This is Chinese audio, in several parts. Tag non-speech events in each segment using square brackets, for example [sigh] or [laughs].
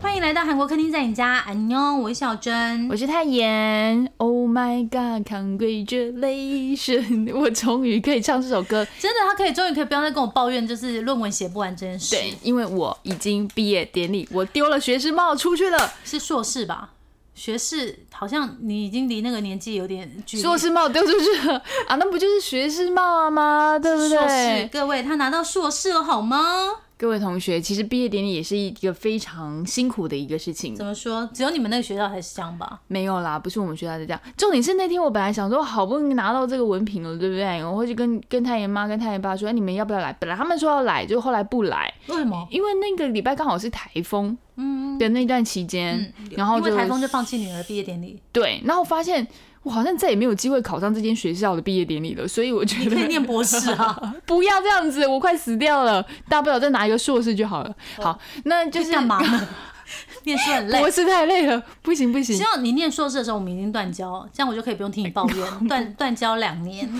欢迎来到韩国客厅在你家，安妞，我是小珍，我是泰妍。Oh my god，congratulation！[laughs] 我终于可以唱这首歌，真的，他可以终于可以不要再跟我抱怨，就是论文写不完这件事。对，因为我已经毕业典礼，我丢了学士帽出去了，是硕士吧？学士好像你已经离那个年纪有点距离。硕士帽丢出去了啊，那不就是学士帽吗？对不对？各位，他拿到硕士了好吗？各位同学，其实毕业典礼也是一个非常辛苦的一个事情。怎么说？只有你们那个学校才是这样吧？没有啦，不是我们学校是这样。重点是那天我本来想说，好不容易拿到这个文凭了，对不对？我会去跟跟太爷妈、跟太爷爸说，哎，你们要不要来？本来他们说要来，就后来不来。为什么？因为那个礼拜刚好是台风，嗯，的那段期间，然后因为台风就放弃女儿毕业典礼。对，然后发现。我好像再也没有机会考上这间学校的毕业典礼了，所以我觉得可以念博士啊！[laughs] 不要这样子，我快死掉了，大不了再拿一个硕士就好了。好，那就是干嘛呢？[laughs] 念书很累，博士太累了，不行不行。希望你念硕士的时候，我们已经断交，这样我就可以不用听你抱怨。[laughs] 断断交两年。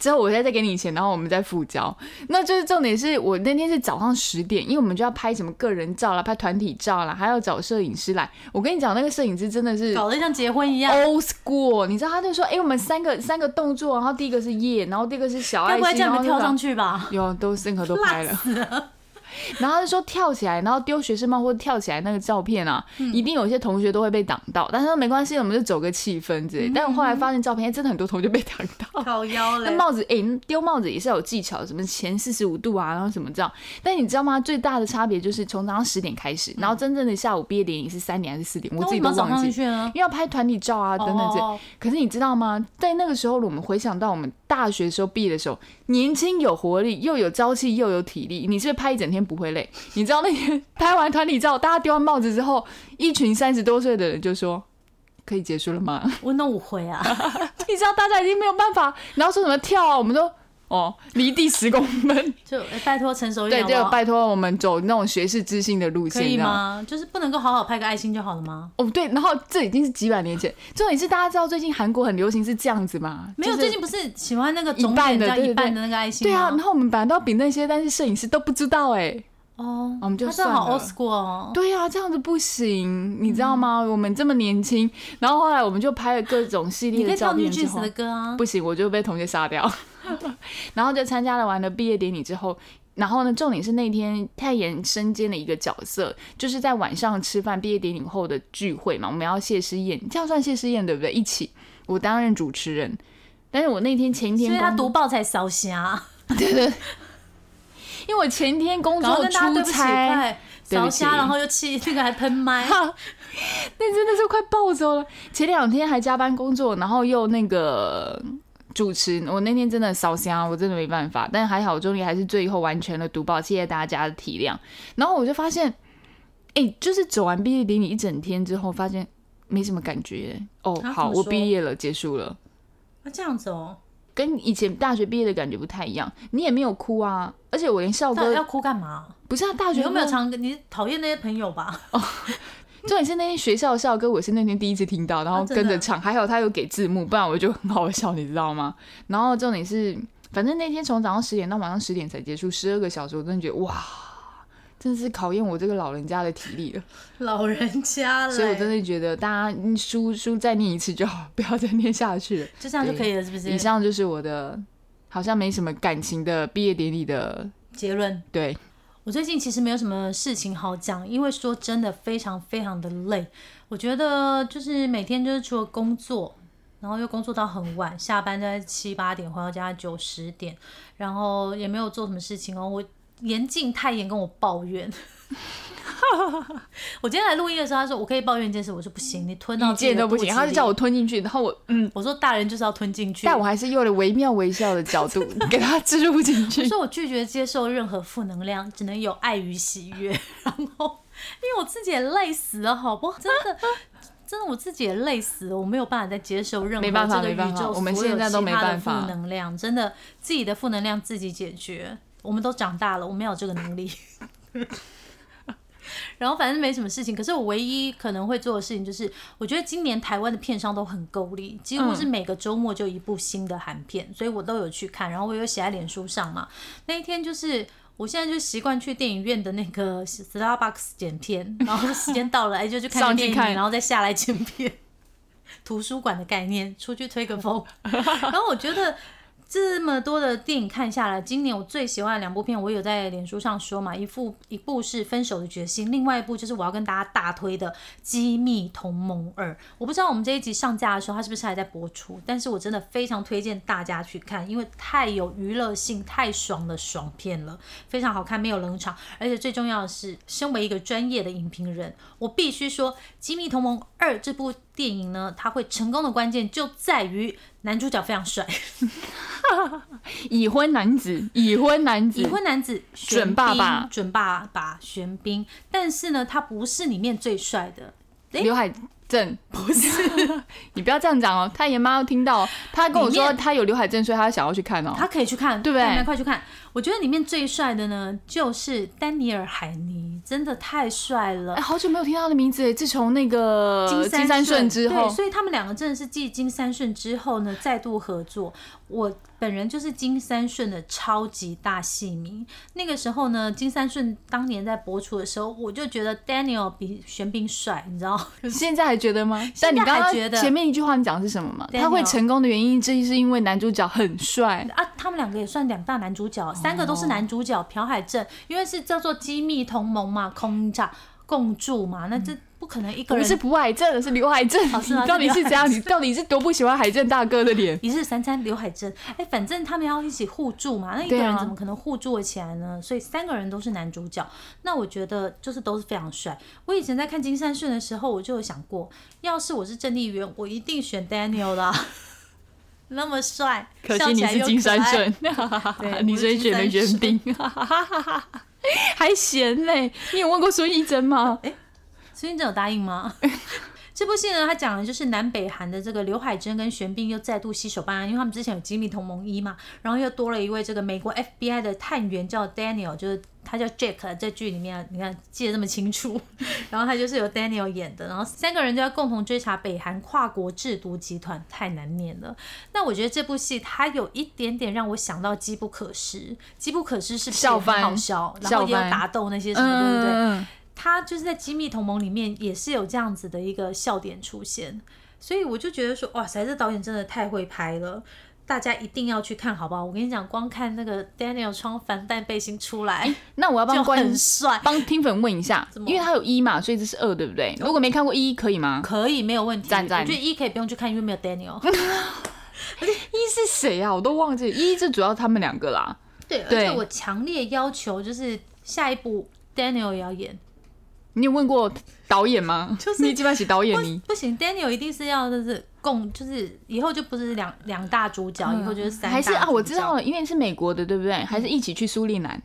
之后我再再给你钱，然后我们再付交。那就是重点是我那天是早上十点，因为我们就要拍什么个人照啦，拍团体照啦，还要找摄影师来。我跟你讲，那个摄影师真的是搞得像结婚一样，old school。你知道他就说，哎，我们三个三个动作，然后第一个是耶，然后第二个是小爱心，该不会叫你们跳上去吧？有，都任何都拍了。[laughs] 然后他就说跳起来，然后丢学士帽或者跳起来那个照片啊，一定有些同学都会被挡到。但是说没关系，我们就走个气氛之类。但我后来发现照片真的很多同学被挡到。靠腰嘞。那帽子哎，丢帽子也是有技巧，什么前四十五度啊，然后什么这样。但你知道吗？最大的差别就是从早上十点开始，然后真正的下午毕业典礼是三点还是四点？我自己都忘记。因为要拍团体照啊等等这。可是你知道吗？在那个时候，我们回想到我们大学时候毕业的时候，年轻有活力，又有朝气，又有体力。你是不是拍一整天不会累？你知道那天拍完团体照，大家丢完帽子之后，一群三十多岁的人就说：“可以结束了吗？”我那五回啊，[laughs] 你知道大家已经没有办法，然后说什么跳啊，我们都哦离地十公分，[laughs] 就拜托成熟一点，对，就拜托我们走那种学士知性的路线，可以吗？就是不能够好好拍个爱心就好了吗？哦，对，然后这已经是几百年前，重点是大家知道最近韩国很流行是这样子吗？没有，最近不是喜欢那个一半的一半的那个爱心对啊，然后我们本来都要比那些，但是摄影师都不知道哎。哦，我们就算好 old school 哦。对呀，这样子不行，你知道吗？我们这么年轻，然后后来我们就拍了各种系列的照片之后，的歌啊，不行，我就被同学杀掉。[laughs] 然后就参加了完了毕业典礼之后，然后呢，重点是那天太妍身兼的一个角色，就是在晚上吃饭毕业典礼后的聚会嘛，我们要谢师宴，这样算谢师宴对不对？一起，我担任主持人，但是我那天前一天，所以他读报才烧瞎，[laughs] 对对。因为我前天工作出差，烧虾，然后又气那个还喷麦，那真的是快暴走了。前两天还加班工作，然后又那个主持，我那天真的烧香，我真的没办法。但还好，终于还是最后完成了读报，谢谢大家的体谅。然后我就发现，哎，就是走完毕业典礼一整天之后，发现没什么感觉。哦，好，我毕业了，结束了。那这样子哦。跟以前大学毕业的感觉不太一样，你也没有哭啊，而且我连笑歌要哭干嘛？不是啊，大学有没有唱歌？你讨厌那些朋友吧？哦，[laughs] 重点是那天学校校歌，我是那天第一次听到，然后跟着唱，还好他有给字幕，不然我就很好笑，你知道吗？然后重点是，反正那天从早上十点到晚上十点才结束，十二个小时，我真的觉得哇。真的是考验我这个老人家的体力了，[laughs] 老人家了，所以我真的觉得大家书书再念一次就好，不要再念下去了，就这样就可以了，是不是？以上就是我的好像没什么感情的毕业典礼的结论。对我最近其实没有什么事情好讲，因为说真的非常非常的累，我觉得就是每天就是除了工作，然后又工作到很晚，下班在七八点回到家九十点，然后也没有做什么事情哦，我。严禁太严跟我抱怨。[laughs] 我今天来录音的时候，他说我可以抱怨一件事，我说不行，你吞到一件都不行，他就叫我吞进去，然后我嗯，我说大人就是要吞进去，但我还是用了惟妙惟肖的角度 [laughs] 给他植入进去。我说我拒绝接受任何负能量，只能有爱与喜悦。[laughs] 然后因为我自己也累死了，好不好？真的真的我自己也累死了，我没有办法再接受任何这个宇宙我们现在都没办法负能量，真的自己的负能量自己解决。我们都长大了，我没有这个能力。然后反正没什么事情，可是我唯一可能会做的事情就是，我觉得今年台湾的片商都很够力，几乎是每个周末就一部新的韩片，所以我都有去看，然后我有写在脸书上嘛。那一天就是，我现在就习惯去电影院的那个 Starbucks 剪片，然后时间到了，哎就去看电影，然后再下来剪片。[laughs] 图书馆的概念，出去推个风。[laughs] 然后我觉得。这么多的电影看下来，今年我最喜欢的两部片，我有在脸书上说嘛，一部一部是《分手的决心》，另外一部就是我要跟大家大推的《机密同盟二》。我不知道我们这一集上架的时候，它是不是还在播出？但是我真的非常推荐大家去看，因为太有娱乐性、太爽的爽片了，非常好看，没有冷场，而且最重要的是，身为一个专业的影评人，我必须说，《机密同盟二》这部电影呢，它会成功的关键就在于男主角非常帅。[laughs] 已婚男子，已婚男子，已婚男子，准爸爸，准爸爸，玄彬。但是呢，他不是里面最帅的，刘海。正不是，[laughs] 你不要这样讲哦。他爷妈要听到，他跟我说他有刘海正，所以他想要去看哦。他可以去看，对不对？快去看！我觉得里面最帅的呢，就是丹尼尔海尼，真的太帅了。哎，好久没有听到他的名字哎。自从那个金三顺之后，所以他们两个真的是继金三顺之后呢，再度合作。我本人就是金三顺的超级大戏迷。那个时候呢，金三顺当年在播出的时候，我就觉得 Daniel 比玄彬帅，你知道？[laughs] 现在还觉得吗？[laughs] 但你刚刚前面一句话你讲的是什么吗？他会成功的原因之一是因为男主角很帅啊。他们两个也算两大男主角，三个都是男主角。朴海镇因为是叫做机密同盟嘛，空炸共筑嘛，那这。不可能一个人不是朴海镇，是刘海镇。你到底是怎样？你到底是多不喜欢海镇大哥的脸？一日三餐刘海镇，哎，反正他们要一起互助嘛，那一个人怎么可能互助得起来呢？所以三个人都是男主角，那我觉得就是都是非常帅。我以前在看金三顺的时候，我就有想过，要是我是郑丽媛，我一定选 Daniel 啦，那么帅。可惜你是金三顺，[laughs] 你所以选了袁冰，[laughs] 还嫌嘞？你有问过孙艺珍吗？哎。孙艺珍有答应吗？[laughs] 这部戏呢，它讲的就是南北韩的这个刘海珍跟玄彬又再度携手办案，因为他们之前有机密同盟一嘛，然后又多了一位这个美国 FBI 的探员叫 Daniel，就是他叫 Jack，在剧里面你看记得这么清楚，[laughs] 然后他就是由 Daniel 演的，然后三个人就要共同追查北韩跨国制毒集团，太难念了。那我觉得这部戏它有一点点让我想到《机不可失》，《机不可失》是笑翻，好笑，然后也有打斗那些什么，对不对？他就是在机密同盟里面也是有这样子的一个笑点出现，所以我就觉得说，哇塞，这导演真的太会拍了，大家一定要去看，好不好？我跟你讲，光看那个 Daniel 穿防弹背心出来，那我要帮 [laughs] 很帅，帮听粉问一下，因为他有一嘛，所以这是二，对不对？如果没看过一，可以吗？可以，没有问题。赞赞，我觉得一可以不用去看，因为没有 Daniel。[laughs] 一是谁啊？我都忘记，一是主要他们两个啦。对，而且我强烈要求就是下一部 Daniel 也要演。你有问过导演吗？就是你基本上写导演，你不行。Daniel 一定是要就是共，就是以后就不是两两大主角，以后就是三。还是啊，我知道了，因为是美国的，对不对？还是一起去苏利南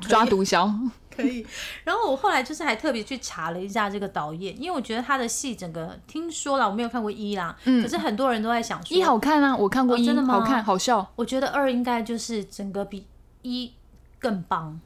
抓毒枭？可以。然后我后来就是还特别去查了一下这个导演，因为我觉得他的戏整个听说了，我没有看过一啦，嗯，可是很多人都在想说一好看啊，我看过一，真的吗？好看，好笑。我觉得二应该就是整个比一更棒。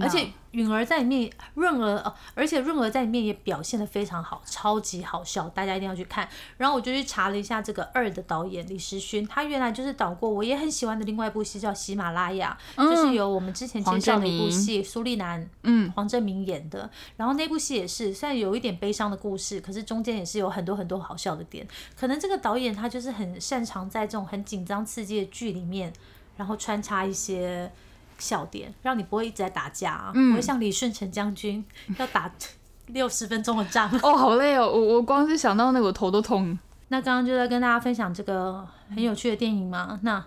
而且允儿在里面，润儿哦，而且润儿在里面也表现的非常好，超级好笑，大家一定要去看。然后我就去查了一下这个二的导演李时勋，他原来就是导过我也很喜欢的另外一部戏叫《喜马拉雅》，就是由我们之前介绍的一部戏苏丽南，嗯，黄正明演的。然后那部戏也是虽然有一点悲伤的故事，可是中间也是有很多很多好笑的点。可能这个导演他就是很擅长在这种很紧张刺激的剧里面，然后穿插一些。笑点让你不会一直在打架啊，不会像李舜臣将军要打 [laughs] 六十分钟的仗哦，好累哦，我我光是想到那个头都痛。[laughs] 那刚刚就在跟大家分享这个很有趣的电影嘛，那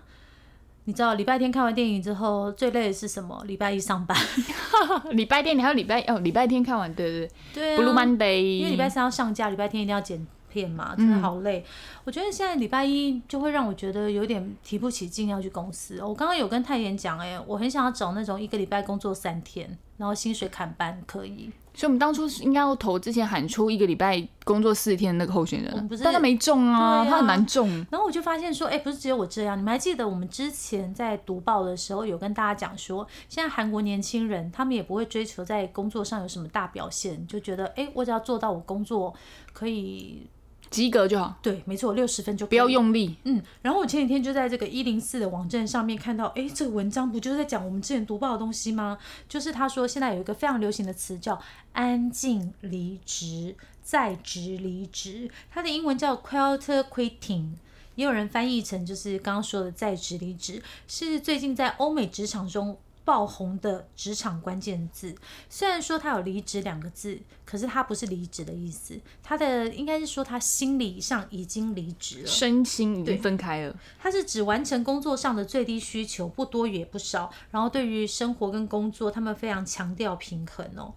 你知道礼拜天看完电影之后最累的是什么？礼拜一上班，[laughs] 礼拜天你还有礼拜哦，礼拜天看完对对对，Blue Monday，因为礼拜三要上架，礼拜天一定要剪。片嘛，真的好累。我觉得现在礼拜一就会让我觉得有点提不起劲要去公司。我刚刚有跟太妍讲，哎，我很想要找那种一个礼拜工作三天，然后薪水砍班可以。所以我们当初应该要投之前喊出一个礼拜工作四天的那个候选人，但他没中啊，他很难中。然后我就发现说，哎，不是只有我这样，你们还记得我们之前在读报的时候有跟大家讲说，现在韩国年轻人他们也不会追求在工作上有什么大表现，就觉得哎，我只要做到我工作可以。及格就好。对，没错，六十分就不要用力。嗯，然后我前几天就在这个一零四的网站上面看到，哎，这个文章不就是在讲我们之前读报的东西吗？就是他说现在有一个非常流行的词叫“安静离职”，在职离职，它的英文叫 “quiet quitting”，也有人翻译成就是刚刚说的“在职离职”，是最近在欧美职场中。爆红的职场关键字，虽然说他有离职两个字，可是他不是离职的意思，他的应该是说他心理上已经离职了，身心已经分开了。他是指完成工作上的最低需求，不多也不少，然后对于生活跟工作，他们非常强调平衡哦。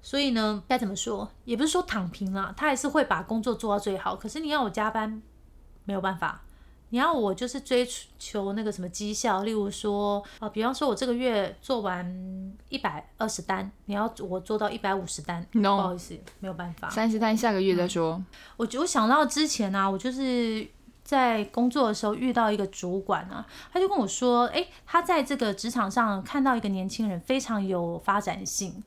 所以呢，该怎么说，也不是说躺平了，他还是会把工作做到最好。可是你要我加班，没有办法。你要我就是追求那个什么绩效，例如说，啊，比方说我这个月做完一百二十单，你要我做到一百五十单，no，，不好意思，没有办法。三十单下个月再说。我我想到之前啊，我就是在工作的时候遇到一个主管啊，他就跟我说，哎，他在这个职场上看到一个年轻人非常有发展性。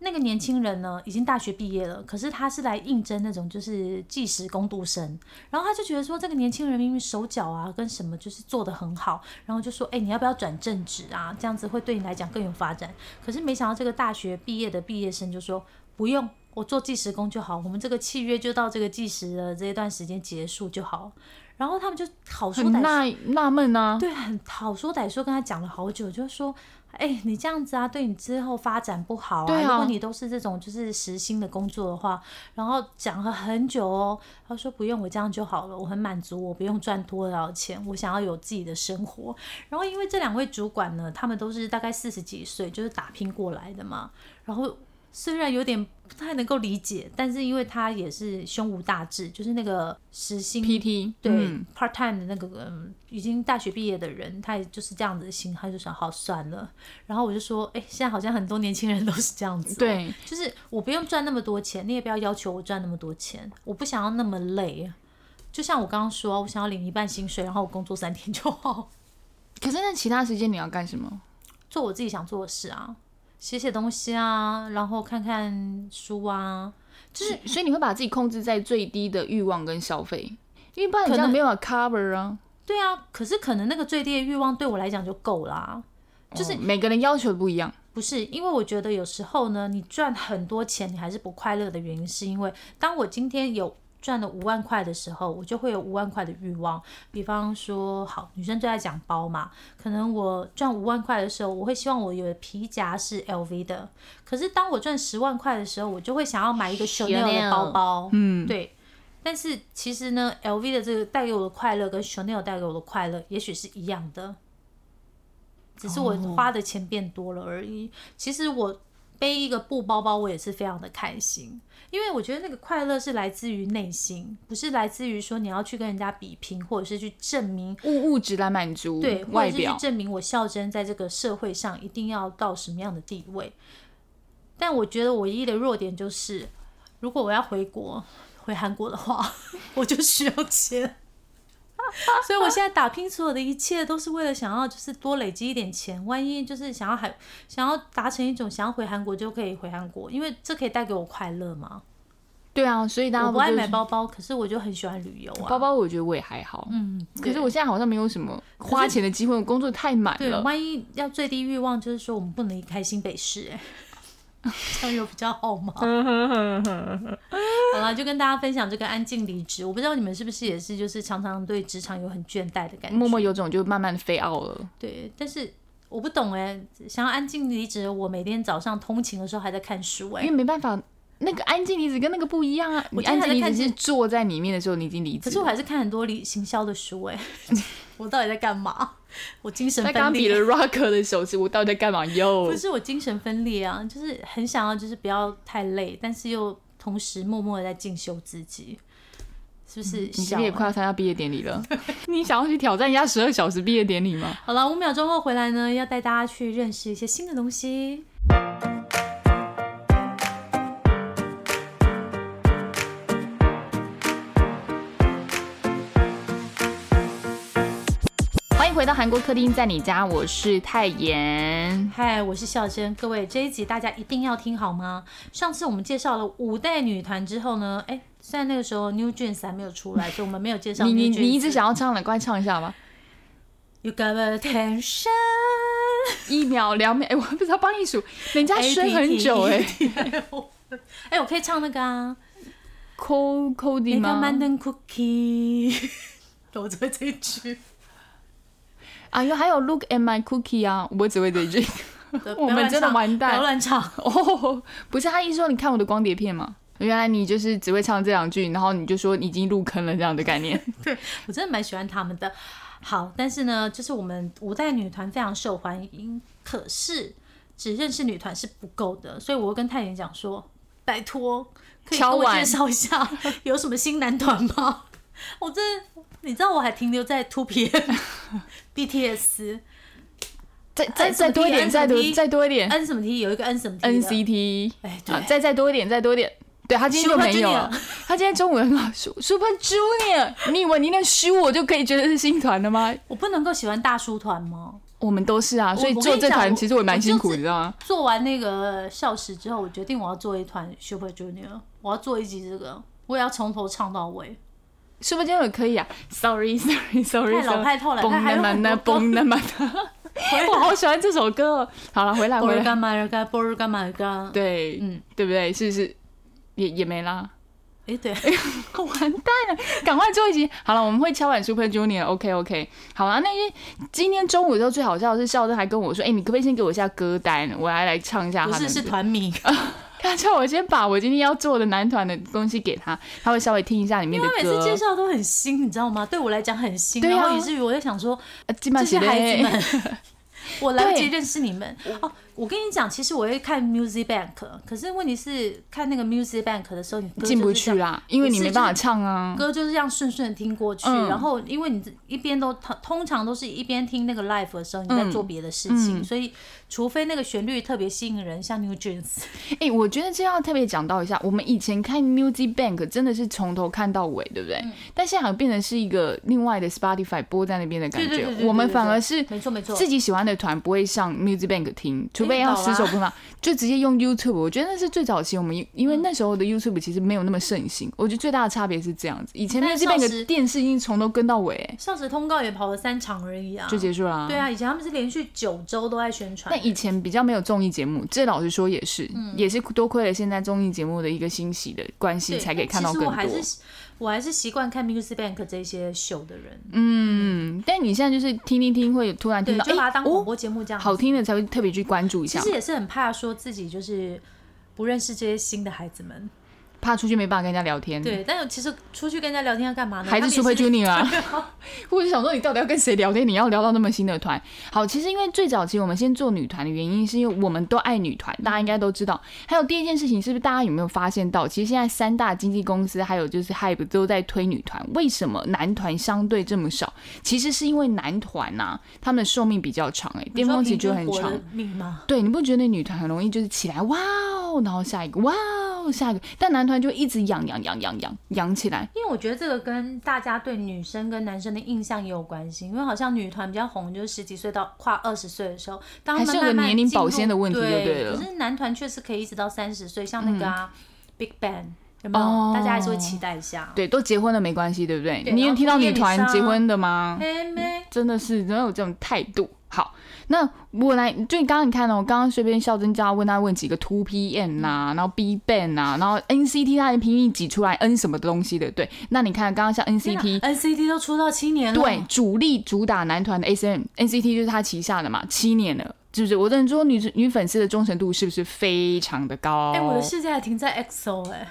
那个年轻人呢，已经大学毕业了，可是他是来应征那种就是计时工读生，然后他就觉得说这个年轻人明明手脚啊跟什么就是做的很好，然后就说哎你要不要转正职啊，这样子会对你来讲更有发展。可是没想到这个大学毕业的毕业生就说不用，我做计时工就好，我们这个契约就到这个计时的这一段时间结束就好。然后他们就好说歹纳纳闷啊，对，很好说歹说跟他讲了好久，就是说。哎，你这样子啊，对你之后发展不好啊。如果你都是这种就是实薪的工作的话，然后讲了很久哦，他说不用，我这样就好了，我很满足，我不用赚多少钱，我想要有自己的生活。然后因为这两位主管呢，他们都是大概四十几岁，就是打拼过来的嘛，然后。虽然有点不太能够理解，但是因为他也是胸无大志，就是那个时薪 PT 对 part time 的那个嗯，已经大学毕业的人，他也就是这样子的心，他就想好算了。然后我就说，哎，现在好像很多年轻人都是这样子，对，就是我不用赚那么多钱，你也不要要求我赚那么多钱，我不想要那么累。就像我刚刚说，我想要领一半薪水，然后我工作三天就好。[laughs] 可是那其他时间你要干什么？做我自己想做的事啊。写写东西啊，然后看看书啊，就是所以你会把自己控制在最低的欲望跟消费，因为不然你这样没有办法 cover 啊。对啊，可是可能那个最低的欲望对我来讲就够啦。就是每个人要求不一样。不是，因为我觉得有时候呢，你赚很多钱，你还是不快乐的原因，是因为当我今天有。赚了五万块的时候，我就会有五万块的欲望。比方说，好，女生最爱讲包嘛，可能我赚五万块的时候，我会希望我有皮夹是 LV 的。可是当我赚十万块的时候，我就会想要买一个 Chanel 的包包。嗯，对。但是其实呢，LV 的这个带给我的快乐跟 Chanel 带给我的快乐，也许是一样的，只是我花的钱变多了而已。其实我。背一个布包包，我也是非常的开心，因为我觉得那个快乐是来自于内心，不是来自于说你要去跟人家比拼，或者是去证明物物质来满足，对，或者是去证明我孝真在这个社会上一定要到什么样的地位。但我觉得唯一的弱点就是，如果我要回国回韩国的话，[laughs] 我就需要钱。[laughs] 所以，我现在打拼所有的一切，都是为了想要，就是多累积一点钱。万一就是想要还想要达成一种想要回韩国就可以回韩国，因为这可以带给我快乐嘛。对啊，所以大家我不爱买包包，可是我就很喜欢旅游啊。包包我觉得我也还好，嗯。可是我现在好像没有什么花钱的机会，我工作太满了。对，万一要最低欲望，就是说我们不能离开新北市，哎。这样有比较好吗？好了，就跟大家分享这个安静离职。我不知道你们是不是也是，就是常常对职场有很倦怠的感觉，默默有种就慢慢的飞傲了。对，但是我不懂哎，想要安静离职，我每天早上通勤的时候还在看书哎，因为没办法，那个安静离子跟那个不一样啊。你安静离子是坐在里面的时候，你已经离职，可是我还是看很多离行销的书哎。[laughs] 我到底在干嘛？我精神分裂。刚比了 rocker 的手势，我到底在干嘛？哟，不是我精神分裂啊，就是很想要，就是不要太累，但是又同时默默的在进修自己，是不是？你是不是也快要参加毕业典礼了？[laughs] 你想要去挑战一下十二小时毕业典礼吗？好了，五秒钟后回来呢，要带大家去认识一些新的东西。回到韩国客厅，在你家，我是泰妍。嗨，我是孝珍。各位，这一集大家一定要听好吗？上次我们介绍了五代女团之后呢，哎，虽然那个时候 New Jeans 还没有出来，[laughs] 所以我们没有介绍。你你你一直想要唱的，快唱一下吧。You got attention，一秒两秒，哎，我不知道帮你数，人家睡很久哎。哎，[laughs] 我可以唱那个啊，Cold Cold 吗？那个 Mandan Cookie，[laughs] 我只会这一句。啊，因为还有 Look at my cookie 啊，我只会这一句。[laughs] 我们真的完蛋，不要乱唱 [laughs] 哦。不是他一说你看我的光碟片吗？原来你就是只会唱这两句，然后你就说已经入坑了这样的概念。[laughs] 对我真的蛮喜欢他们的。好，但是呢，就是我们五代女团非常受欢迎，可是只认识女团是不够的，所以我会跟太妍讲说，拜托，可以给我介绍一下有什么新男团吗？[laughs] 我这你知道我还停留在 Two PM，BTS，[laughs] 再再再多一点，再多再多一点，N 什么 T 有一个 N 什么 T，NCT，哎对，再再多一点，再多一点，对他今天就没有了，他今天中午很好，Super Junior，你以为你能输我就可以觉得是新团的吗？我不能够喜欢大叔团吗？我们都是啊，所以做这团其实我蛮辛苦，你知道吗？做完那个校史之后，我决定我要做一团 Super Junior，我要做一集这个，我也要从头唱到尾。是不是这样也可以啊？Sorry，Sorry，Sorry，太老派透了。崩那么的，崩那么的，[laughs] 我好喜欢这首歌。好了，回来回来。干嘛干波日干嘛干？对，嗯，对不对？是不是？也也没啦。哎，对，[laughs] 完蛋了，赶快做一集。好了，我们会敲完 Super Junior。OK，OK。好了，那因今天中午的时候最好笑的是，笑正还跟我说：“哎，你可不可以先给我一下歌单，我来来唱一下。”不是，是团名。[laughs] [laughs] 他叫我先把我今天要做的男团的东西给他，他会稍微听一下里面的歌。每次介绍都很新，你知道吗？对我来讲很新，然后以至于我在想说，这些孩子们，[laughs] [laughs] 我来不及认识你们哦。我跟你讲，其实我会看 Music Bank，可是问题是看那个 Music Bank 的时候，你进不去啦，因为你没办法唱啊。歌就是这样顺顺的听过去，然后因为你一边都通常都是一边听那个 Live 的时候，你在做别的事情，所以除非那个旋律特别吸引人，像 New Jeans。[laughs] 哎，我觉得这要特别讲到一下，我们以前看 Music Bank 真的是从头看到尾，对不对？但现在好像变成是一个另外的 Spotify 播在那边的感觉，我们反而是没错没错，自己喜欢的团不会上 Music Bank 听，除非要死守不放。就直接用 YouTube，我觉得那是最早期。我们因为那时候的 YouTube 其实没有那么盛行，我觉得最大的差别是这样子。以前那这边个电视已经从头跟到尾，上时通告也跑了三场而已啊，就结束了。对啊，以前他们是连续九周都在宣传。那以前比较没有综艺节目，这老实说也是，也是多亏了现在综艺节目的一个欣喜的关系，才可以看到更多。我还是习惯看 Music Bank 这些秀的人。嗯，但你现在就是听听听，会突然听到，就把它当广播节目这样，好听的才会特别去关注一下。其实也是很怕说自己就是不认识这些新的孩子们。怕出去没办法跟人家聊天。对，但是其实出去跟人家聊天要干嘛呢？还是 Super Junior 啊？[laughs] 或者 [laughs] 想说你到底要跟谁聊天？你要聊到那么新的团？好，其实因为最早期我们先做女团的原因，是因为我们都爱女团，大家应该都知道。还有第一件事情，是不是大家有没有发现到，其实现在三大经纪公司还有就是 Hype 都在推女团，为什么男团相对这么少？其实是因为男团呐，他们的寿命比较长，哎，巅峰期就很长。对，你不觉得女团很容易就是起来哇哦，然后下一个哇哦，下一个，但男团就一直养。养养养养养起来，因为我觉得这个跟大家对女生跟男生的印象也有关系。因为好像女团比较红，就是十几岁到跨二十岁的时候，当他们有个年龄保鲜的问题，对对了。可是男团确实可以一直到三十岁，像那个啊，Big Bang 有没有？大家还是会期待一下。对，都结婚了没关系，对不对？你有听到女团结婚的吗？真的是，真有这种态度。好。那我来，就你刚刚你看哦，我刚刚随便笑真家问他问几个 Two PM 呐，然后 B Ban 呐，然后 NCT 他还拼命挤出来 N 什么东西的，对。那你看刚刚像 NCT，NCT 都出道七年了，对，主力主打男团的 SM，NCT 就是他旗下的嘛，七年了，是不是？我能说女女粉丝的忠诚度是不是非常的高？哎，我的世界还停在 XO 哎。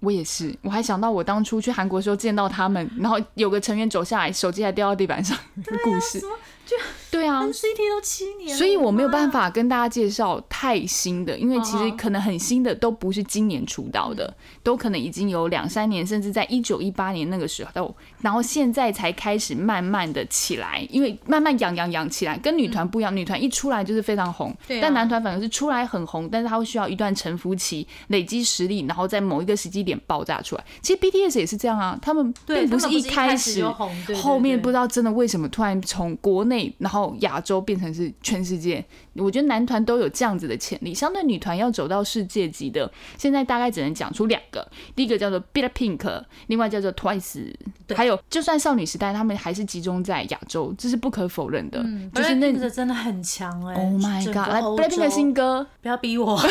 我也是，我还想到我当初去韩国时候见到他们，然后有个成员走下来，手机还掉到地板上的 [laughs] 故事。就对啊，NCT 都七年，所以我没有办法跟大家介绍太新的，因为其实可能很新的都不是今年出道的，都可能已经有两三年，甚至在一九一八年那个时候，然后现在才开始慢慢的起来，因为慢慢养养养起来，跟女团不一样，女团一出来就是非常红，但男团反而是出来很红，但是他会需要一段沉浮期，累积实力，然后在某一个时机点爆炸出来。其实 BTS 也是这样啊，他们并不是一开始后面不知道真的为什么突然从国内然后亚洲变成是全世界。我觉得男团都有这样子的潜力，相对女团要走到世界级的，现在大概只能讲出两个，第一个叫做 BLACKPINK，另外叫做 TWICE，还有就算少女时代，他们还是集中在亚洲，这是不可否认的。就是那个真的很强哎！Oh my god！来 BLACKPINK 的新歌，不要逼我。[laughs]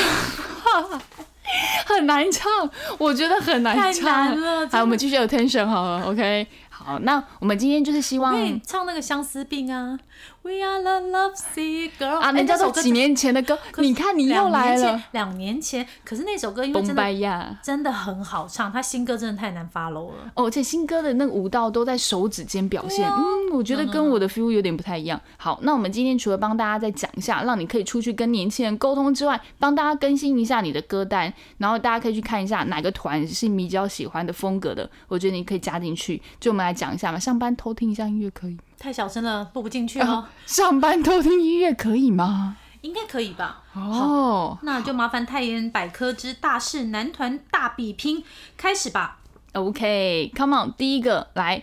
很难唱，我觉得很难唱。好，我们继续有 tension 好了，OK。好，那我们今天就是希望唱那个相思病啊。We are the lovesick girl 啊，那叫做几年前的歌。你看你又来了，两年前，可是那首歌因为真的真的很好唱，他新歌真的太难 follow 了。哦，而且新歌的那个舞蹈都在手指间表现，嗯，我觉得跟我的 feel 有点不太一样。好，那我们今天除了帮大家再讲一下，让你可以出去跟年轻人沟通之外，帮大家更新一下你的歌单，然后大家可以去看一下哪个团是你比较喜欢的风格的，我觉得你可以加进去。就我们来讲一下嘛，上班偷听一下音乐可以。太小声了，录不进去哦。上班偷听音乐可以吗？应该可以吧。哦，那就麻烦泰妍百科之大势男团大比拼开始吧。OK，Come on，第一个来。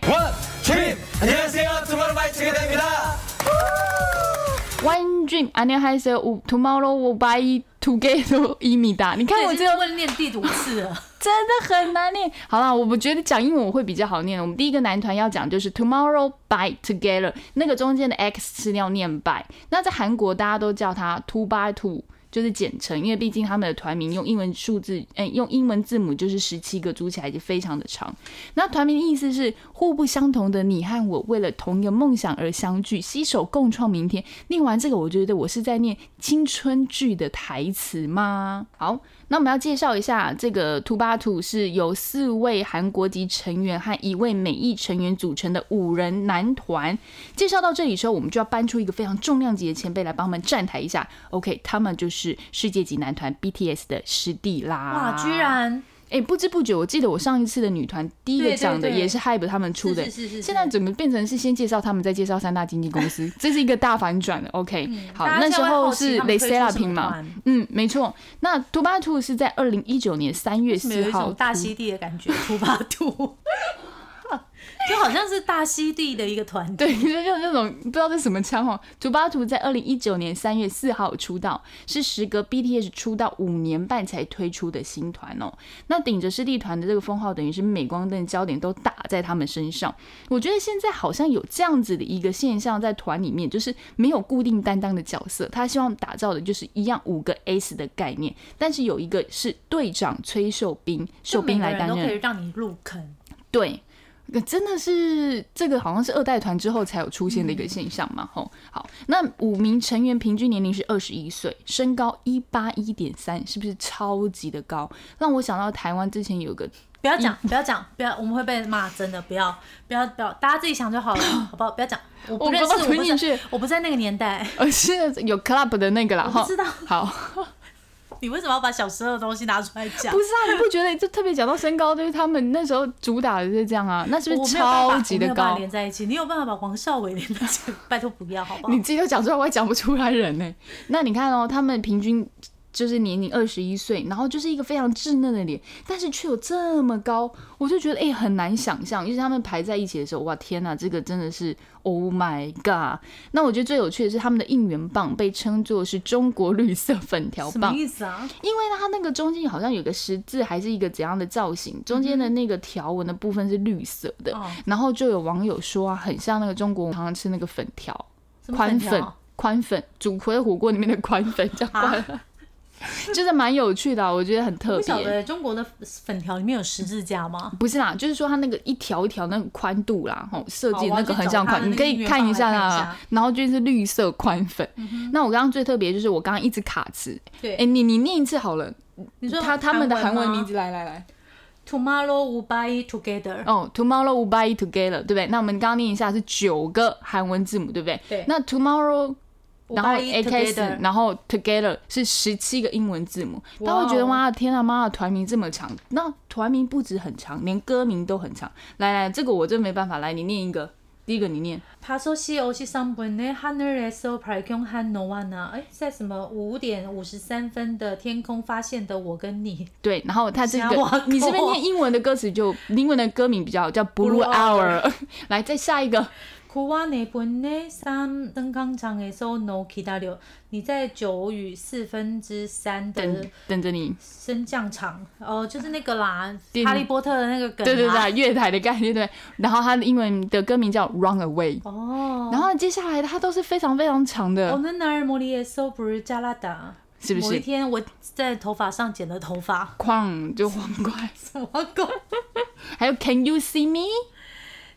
One dream，안녕하세 요。Tomorrow we'll buy together 이미 다。 你看我这个问念第五次了， 真的很难念。好了，我们觉得讲英文我会比较好念。我们第一个男团要讲就是 Tomorrow by together，那个中间的 X 是要念 by。那在韩国大家都叫它 Two by Two。就是简称，因为毕竟他们的团名用英文数字，哎，用英文字母就是十七个，组起来就非常的长。那团名的意思是互不相同的你和我，为了同一个梦想而相聚，携手共创明天。念完这个，我觉得我是在念青春剧的台词吗？好。那我们要介绍一下，这个 Two by Two 是由四位韩国籍成员和一位美裔成员组成的五人男团。介绍到这里的时候，我们就要搬出一个非常重量级的前辈来帮我们站台一下。OK，他们就是世界级男团 BTS 的师弟啦！哇，居然！哎，不知不觉，我记得我上一次的女团第一个讲的也是 Hype 他们出的，现在怎么变成是先介绍他们，再介绍三大经纪公司？这是一个大反转的。OK，好，那时候是 l e s e l a 拼嘛？嗯，没错。那 Two by Two 是在二零一九年三月四号，大溪地的感觉，Two by Two。就好像是大溪地的一个团队，对，就那种不知道是什么腔哦。图巴图在二零一九年三月四号出道，是时隔 BTS 出道五年半才推出的新团哦。那顶着师弟团的这个封号，等于是镁光灯焦点都打在他们身上。我觉得现在好像有这样子的一个现象，在团里面就是没有固定担当的角色，他希望打造的就是一样五个 S 的概念，但是有一个是队长崔秀斌，秀斌来担任，都可以让你入坑。对。真的是这个好像是二代团之后才有出现的一个现象嘛？吼，好，那五名成员平均年龄是二十一岁，身高一八一点三，是不是超级的高？让我想到台湾之前有个，不要讲，不要讲，不要，我们会被骂，真的不要，不要，不要，大家自己想就好了，[coughs] 好不好？不要讲，我不认识，我不在，我不在那个年代，而是有 club 的那个啦，哈，知道，好。[laughs] 你为什么要把小时候的东西拿出来讲？不是啊，你不觉得就特别讲到身高，就是他们那时候主打的就是这样啊？那是不是超级的高？连在一起，你有办法把黄少伟连在一起？[laughs] 拜托不要，好不好？你自己都讲出来，我也讲不出来人呢。那你看哦，他们平均。就是年龄二十一岁，然后就是一个非常稚嫩的脸，但是却有这么高，我就觉得哎很难想象。就是他们排在一起的时候，哇天哪，这个真的是 Oh my God！那我觉得最有趣的是他们的应援棒被称作是中国绿色粉条棒，什么意思啊？因为它那个中间好像有个十字，还是一个怎样的造型，中间的那个条纹的部分是绿色的，然后就有网友说啊，很像那个中国常常吃那个粉条，宽粉，宽粉，煮回火锅里面的宽粉，叫宽。[laughs] 就是蛮有趣的，我觉得很特别。不晓得中国的粉条里面有十字架吗？不是啦，就是说它那个一条一条那个宽度啦，吼设计那个横向宽，你可以看一下啦。然后就是绿色宽粉。那我刚刚最特别就是我刚刚一直卡词。对，哎，你你念一次好了。你说他他们的韩文名字，来来来 Tomorrow we buy together。哦，Tomorrow we buy together，对不对？那我们刚刚念一下是九个韩文字母，对不对？对。那 Tomorrow，然后 X，然后 Together 是十七个英文字母。他会觉得哇，天啊，妈的团名这么长，那团名不止很长，连歌名都很长。来来，这个我真没办法，来你念一个。第一个你念。他说西欧是三分的하늘에서발견한너와 나。 哎，在什么五点五十三分的天空发现的我跟你。对，然后他这个，你这边念英文的歌词就英文的歌名比较叫 Blue Hour。[laughs] 来，再下一个。 苦哇内本内三登康场的时候，no kidario，你在九与四分之三等等着你升降场哦，就是那个啦，哈利波特的那个梗，对对对，月台的概念对。然后他的英文的歌名叫 Run Away 哦，然后接下来它都是非常非常长的。我们那儿莫里耶索布尔加拉达，是不是？某一天我在头发上剪了头发，哐就黄瓜 [laughs] 什么狗？还有 Can you see me？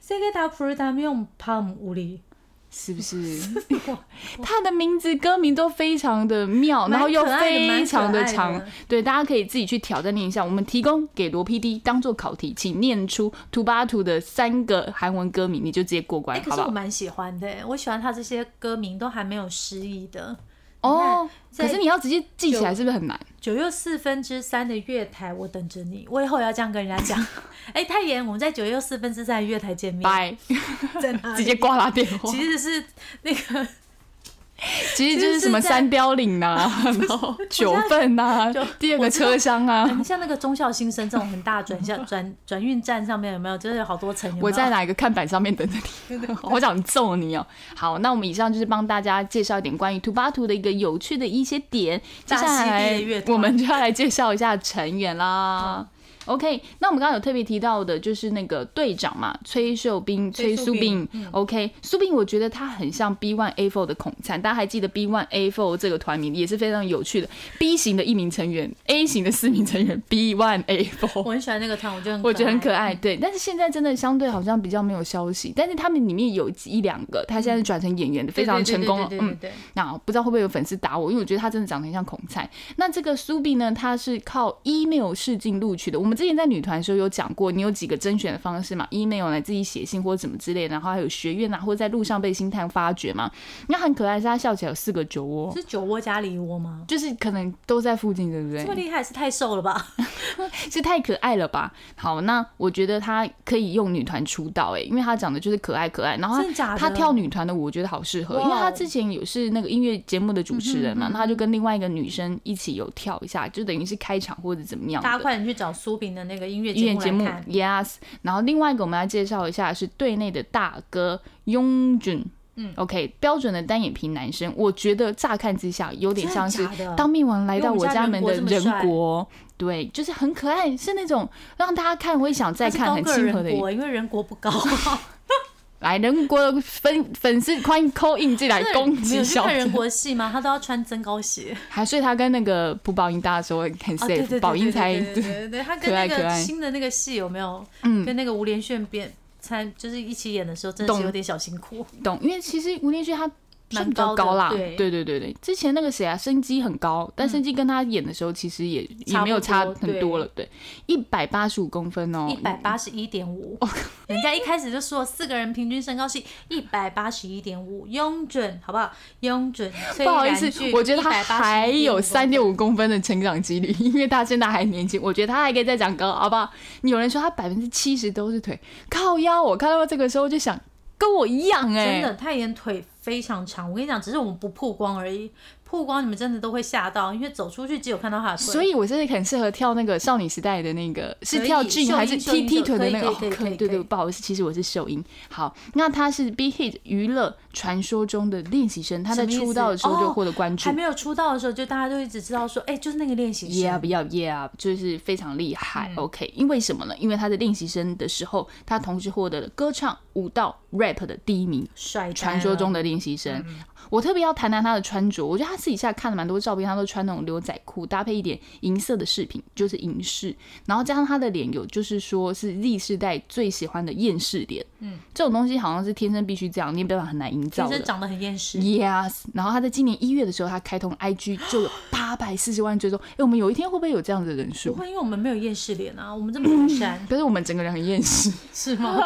这个他不是他们用胖屋里，是不是？[laughs] [laughs] 他的名字歌名都非常的妙，然后又非常的长。对，大家可以自己去挑战念一下。我们提供给罗 PD 当做考题，请念出图巴图的三个韩文歌名，你就直接过关，好不好？我蛮喜欢的，我喜欢他这些歌名都还没有失忆的。哦，可是你要直接记起来是不是很难？九又四分之三的月台，我等着你。我以后要这样跟人家讲。[laughs] 哎，太妍，我们在九又四分之三的月台见面。拜，[laughs] 在哪？直接挂他电话。其实是那个。[laughs] 其实就是什么三雕岭 [laughs] 呐，然后九份呐，第二个车厢啊。像那个忠孝新生这种很大转 [laughs] 向转转运站上面有没有？就是有好多层。我在哪一个看板上面等着你？我想揍你哦！好，那我们以上就是帮大家介绍一点关于图巴图的一个有趣的一些点。接下来我们就要来介绍一下成员啦。OK，那我们刚刚有特别提到的，就是那个队长嘛，崔秀斌、崔苏斌。OK，苏斌，我觉得他很像 B One A Four 的孔灿，大家还记得 B One A Four 这个团名也是非常有趣的。B 型的一名成员，A 型的四名成员，B One A Four。我很喜欢那个团，我觉得我觉得很可爱。对，但是现在真的相对好像比较没有消息，但是他们里面有一两个，他现在转成演员的，非常成功了。嗯，对那不知道会不会有粉丝打我，因为我觉得他真的长得很像孔灿。那这个苏斌呢，他是靠 email 试镜录取的。我们之前在女团的时候有讲过，你有几个甄选的方式嘛？email 来自己写信或者怎么之类的，然后还有学院啊，或者在路上被星探发掘嘛。那很可爱，是他笑起来有四个酒窝，是酒窝加梨窝吗？就是可能都在附近，对不对？这么厉害是太瘦了吧？[laughs] 是太可爱了吧？好，那我觉得他可以用女团出道哎，因为他长得就是可爱可爱，然后他跳女团的舞，我觉得好适合，因为他之前有是那个音乐节目的主持人嘛，那他就跟另外一个女生一起有跳一下，就等于是开场或者怎么样。大家快点去找苏炳的那个音乐节目。Yes，然后另外一个我们要介绍一下是队内的大哥雍俊，嗯，OK，标准的单眼皮男生，我觉得乍看之下有点像是当命王来到我家门的人国，对，就是很可爱，是那种让大家看会想再看很亲和的，因为人国不高。[laughs] 来人国的粉粉丝欢迎 call in 进来攻击小。看人国戏吗？他都要穿增高鞋。还所以他跟那个朴宝英搭的时候很 safe，宝英才对对对，他跟那个新的那个戏有没有？嗯，跟那个吴连炫编参就是一起演的时候，真的是有点小辛苦。懂，因为其实吴连炫他。蛮高高啦，对对对对之前那个谁啊，生机很高，但生机跟他演的时候其实也也没有差很多了，对，一百八十五公分哦，一百八十一点五，人家一开始就说四个人平均身高是一百八十一点五，拥准好不好？拥准，不好意思，我觉得他还有三点五公分的成长几率，因为他现在还年轻，我觉得他还可以再长高，好不好？有人说他百分之七十都是腿靠腰，我看到这个时候就想跟我一样哎，真的太演腿。非常长，我跟你讲，只是我们不曝光而已。曝光你们真的都会吓到，因为走出去只有看到他的腿。所以我真的很适合跳那个少女时代的那个，是跳俊还是踢踢腿的那个？可以，对对，不好意思，其实我是秀英。好，那他是 Big Hit 娱乐传说中的练习生，他在出道的时候就获得关注。还没有出道的时候，就大家都一直知道说，哎，就是那个练习生。Yeah，不要 Yeah，就是非常厉害。OK，因为什么呢？因为他在练习生的时候，他同时获得了歌唱、舞蹈、Rap 的第一名。帅，传说中的练。习生。我特别要谈谈他的穿着，我觉得他私底下看了蛮多照片，他都穿那种牛仔裤，搭配一点银色的饰品，就是银饰，然后加上他的脸有，就是说是 Z 世代最喜欢的厌世脸，嗯，这种东西好像是天生必须这样，你也办法很难营造。天生长得很厌世。Yes，然后他在今年一月的时候，他开通 IG 就有八百四十万追踪。哎，我们有一天会不会有这样的人数？不会，因为我们没有厌世脸啊，我们这么孤山。[clears throat] 可是我们整个人很厌世，[laughs] 是吗？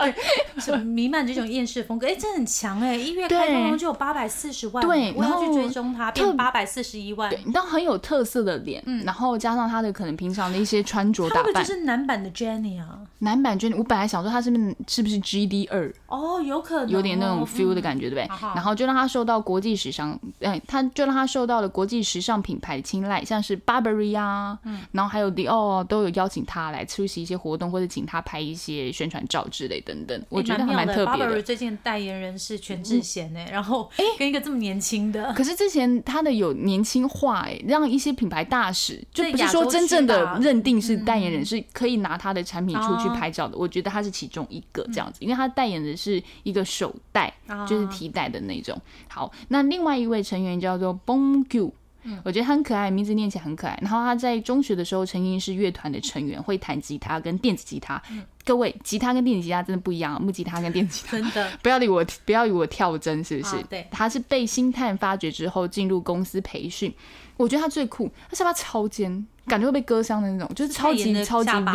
对，弥漫这种厌世风格，哎，真的很强哎，一月开通就有八百四十万，对，然后。追踪他变八百四十一万，对，但很有特色的脸，嗯，然后加上他的可能平常的一些穿着打扮，就是男版的 Jenny 啊，男版 Jenny，我本来想说他是不是是不是 GD 二哦，有可能有点那种 feel 的感觉，对不对？然后就让他受到国际时尚，嗯，他就让他受到了国际时尚品牌的青睐，像是 Burberry 啊，嗯，然后还有 Dior 都有邀请他来出席一些活动，或者请他拍一些宣传照之类等等，我觉得还蛮特别的。最近代言人是全智贤哎，然后哎，跟一个这么年轻的。可是之前他的有年轻化哎，让一些品牌大使就不是说真正的认定是代言人，是可以拿他的产品出去拍照的。我觉得他是其中一个这样子，因为他代言的是一个手袋，就是提袋的那种。好，那另外一位成员叫做我觉得很可爱，名字念起来很可爱。然后他在中学的时候曾经是乐团的成员，会弹吉他跟电子吉他。各位，吉他跟电子吉他真的不一样，木吉他跟电子吉他 [laughs] 真的不要理我，不要以我跳针，是不是？对，他是被星探发掘之后进入公司培训。我觉得他最酷，他下巴超尖，感觉会被割伤的那种，就是超级超级 V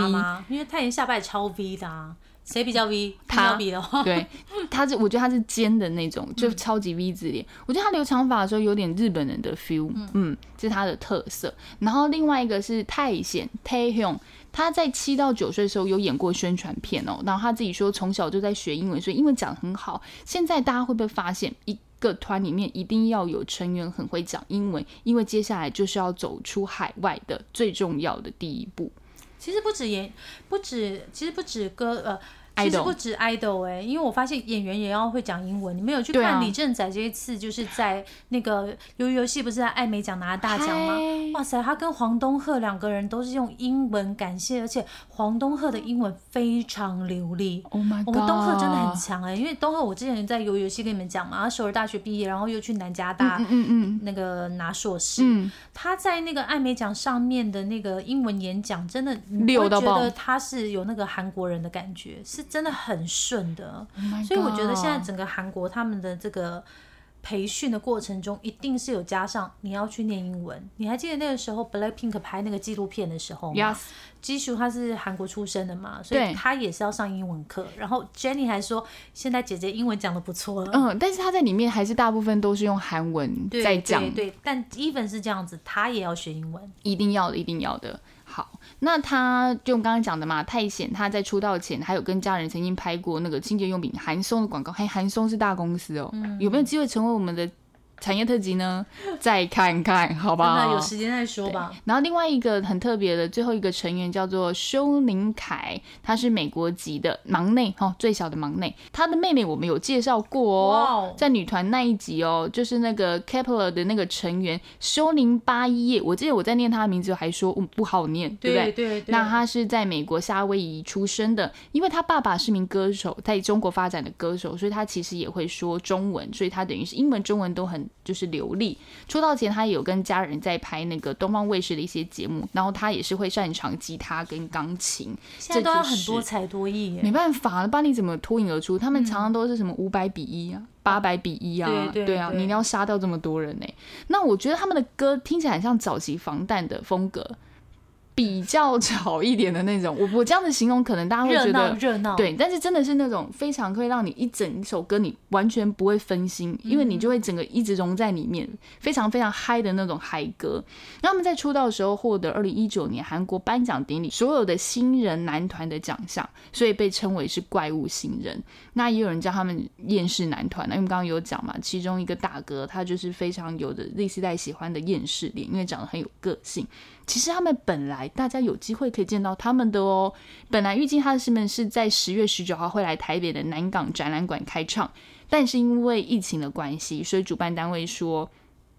因为太妍下巴也超 V 的啊。谁比较 V？他比的话，[laughs] [laughs] 对，他是我觉得他是尖的那种，就超级 V 字脸。我觉得他留长发的时候有点日本人的 feel，嗯，这是他的特色。然后另外一个是泰显 Taehyung，他在七到九岁的时候有演过宣传片哦。然后他自己说从小就在学英文，所以英文讲很好。现在大家会不会发现，一个团里面一定要有成员很会讲英文，因为接下来就是要走出海外的最重要的第一步。其实不止演，不止，其实不止歌，呃。其实不止 idol 哎，因为我发现演员也要会讲英文。你们有去看李正宰这一次，就是在那个鱿鱼游戏，不是在艾美奖拿大奖吗？哇塞，他跟黄东赫两个人都是用英文感谢，而且黄东赫的英文非常流利。Oh my god！我们东赫真的很强哎，因为东赫我之前在鱿鱼游戏跟你们讲嘛，他首尔大学毕业，然后又去南加大，嗯嗯那个拿硕士。嗯，他在那个艾美奖上面的那个英文演讲，真的你会觉得他是有那个韩国人的感觉，是。真的很顺的，所以我觉得现在整个韩国他们的这个培训的过程中，一定是有加上你要去念英文。你还记得那个时候 Blackpink 拍那个纪录片的时候吗？基叔他是韩国出生的嘛，所以他也是要上英文课。然后 Jenny 还说，现在姐姐英文讲的不错了。嗯，但是他在里面还是大部分都是用韩文在讲。对，但 Even 是这样子，他也要学英文，一定要的，一定要的。好，那他就刚刚讲的嘛，泰显他在出道前还有跟家人曾经拍过那个清洁用品韩松的广告，嘿，韩松是大公司哦，有没有机会成为我们的？产业特辑呢，[laughs] 再看看，好不好？有时间再说吧。然后另外一个很特别的最后一个成员叫做修宁凯，他是美国籍的忙内，哦，最小的忙内。他的妹妹我们有介绍过哦，在女团那一集哦，就是那个 Kepler 的那个成员修宁八一叶。我记得我在念他的名字还说嗯不好念，对不对？对对。那他是在美国夏威夷出生的，因为他爸爸是名歌手，在中国发展的歌手，所以他其实也会说中文，所以他等于是英文、中文都很。就是流利。出道前，他也有跟家人在拍那个东方卫视的一些节目，然后他也是会擅长吉他跟钢琴。现在都要很多才多艺，没办法，帮你怎么脱颖而出？他们常常都是什么五百比一啊，八百比一啊，对啊，你一定要杀掉这么多人呢。那我觉得他们的歌听起来很像早期防弹的风格。比较吵一点的那种，我我这样子形容，可能大家会觉得热闹，对，但是真的是那种非常会让你一整首歌你完全不会分心，因为你就会整个一直融在里面，非常非常嗨的那种嗨歌。那他们在出道的时候获得二零一九年韩国颁奖典礼所有的新人男团的奖项，所以被称为是怪物新人。那也有人叫他们厌世男团呢，因为刚刚有讲嘛，其中一个大哥他就是非常有的类似代喜欢的厌世脸，因为长得很有个性。其实他们本来大家有机会可以见到他们的哦。本来预计他们是在十月十九号会来台北的南港展览馆开唱，但是因为疫情的关系，所以主办单位说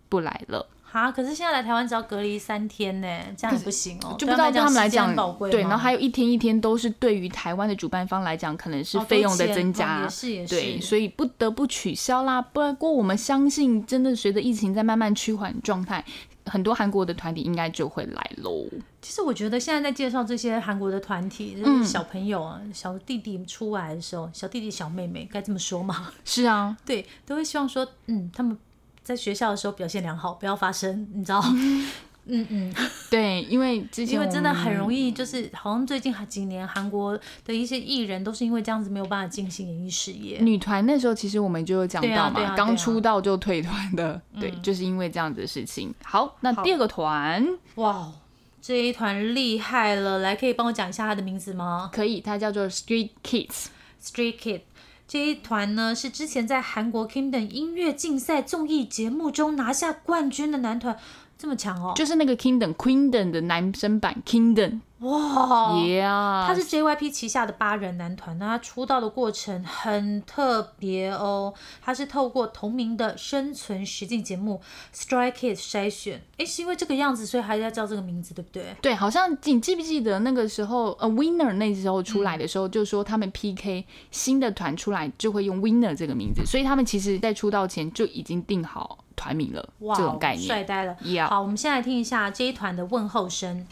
不来了。啊！可是现在来台湾只要隔离三天呢，这样也不行哦。就不知道对他们来讲，对，然后还有一天一天都是对于台湾的主办方来讲，可能是费用的增加，也是也是。对，所以不得不取消啦。不过我们相信，真的随着疫情在慢慢趋缓状态，很多韩国的团体应该就会来喽。其实我觉得现在在介绍这些韩国的团体，就是小朋友啊、小弟弟出来的时候，小弟弟、小妹妹该这么说吗？[laughs] 是啊，对，都会希望说，嗯，他们。在学校的时候表现良好，不要发生，你知道？[laughs] 嗯嗯，[laughs] 对，因为之前因为真的很容易，就是好像最近几年韩国的一些艺人都是因为这样子没有办法进行演艺事业。女团那时候其实我们就有讲到嘛，刚出道就退团的，对，就是因为这样子的事情。好，那第二个团，哇，这一团厉害了，来可以帮我讲一下他的名字吗？可以，它叫做 Street Kids，Street Kids。这一团呢是之前在韩国 Kingdom 音乐竞赛综艺节目中拿下冠军的男团。这么强哦，就是那个 Kingdom Queendom 的男生版 Kingdom，哇，Yeah，他是 JYP 旗下的八人男团，那他出道的过程很特别哦，他是透过同名的生存实境节目 Stray Kids 筛选，哎，是因为这个样子，所以还要叫这个名字，对不对？对，好像你记不记得那个时候，呃，Winner 那时候出来的时候，就说他们 PK 新的团出来就会用 Winner 这个名字，所以他们其实在出道前就已经定好。团名了，这种概念帅呆了。好，我们先来听一下这一团的问候声。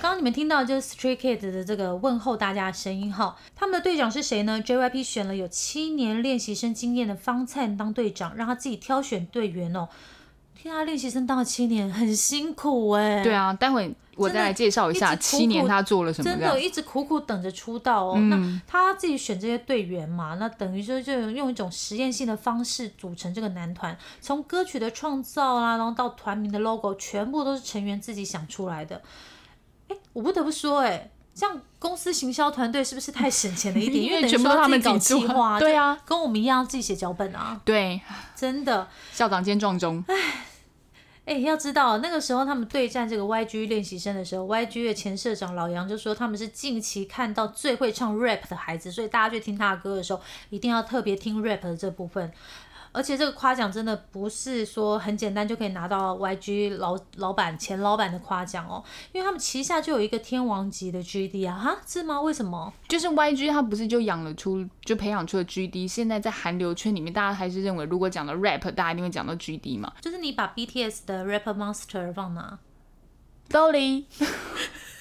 刚刚你们听到就是 Stray Kids 的这个问候大家的声音哈。他们的队长是谁呢？JYP 选了有七年练习生经验的方灿当队长，让他自己挑选队员哦。听他练习生当了七年，很辛苦哎。对啊，待会。我再来介绍一下七年他做了什么。真的，一直苦苦等着出道哦。那他自己选这些队员嘛，那等于说就用一种实验性的方式组成这个男团，从歌曲的创造啊，然后到团名的 logo，全部都是成员自己想出来的。哎，我不得不说，哎，这样公司行销团队是不是太省钱了一点？[laughs] 因为全部都他们自己计划，对啊，跟我们一样自己写脚本啊。对，真的。校长兼撞钟。唉。哎，要知道那个时候他们对战这个 YG 练习生的时候，YG 的前社长老杨就说他们是近期看到最会唱 rap 的孩子，所以大家去听他的歌的时候，一定要特别听 rap 的这部分。而且这个夸奖真的不是说很简单就可以拿到 YG 老老板前老板的夸奖哦，因为他们旗下就有一个天王级的 GD 啊，哈，是吗？为什么？就是 YG 他不是就养了出就培养出了 GD，现在在韩流圈里面，大家还是认为如果讲到 rap，大家一定会讲到 GD 嘛。就是你把 BTS 的 rapper monster 放哪？Sorry。[laughs]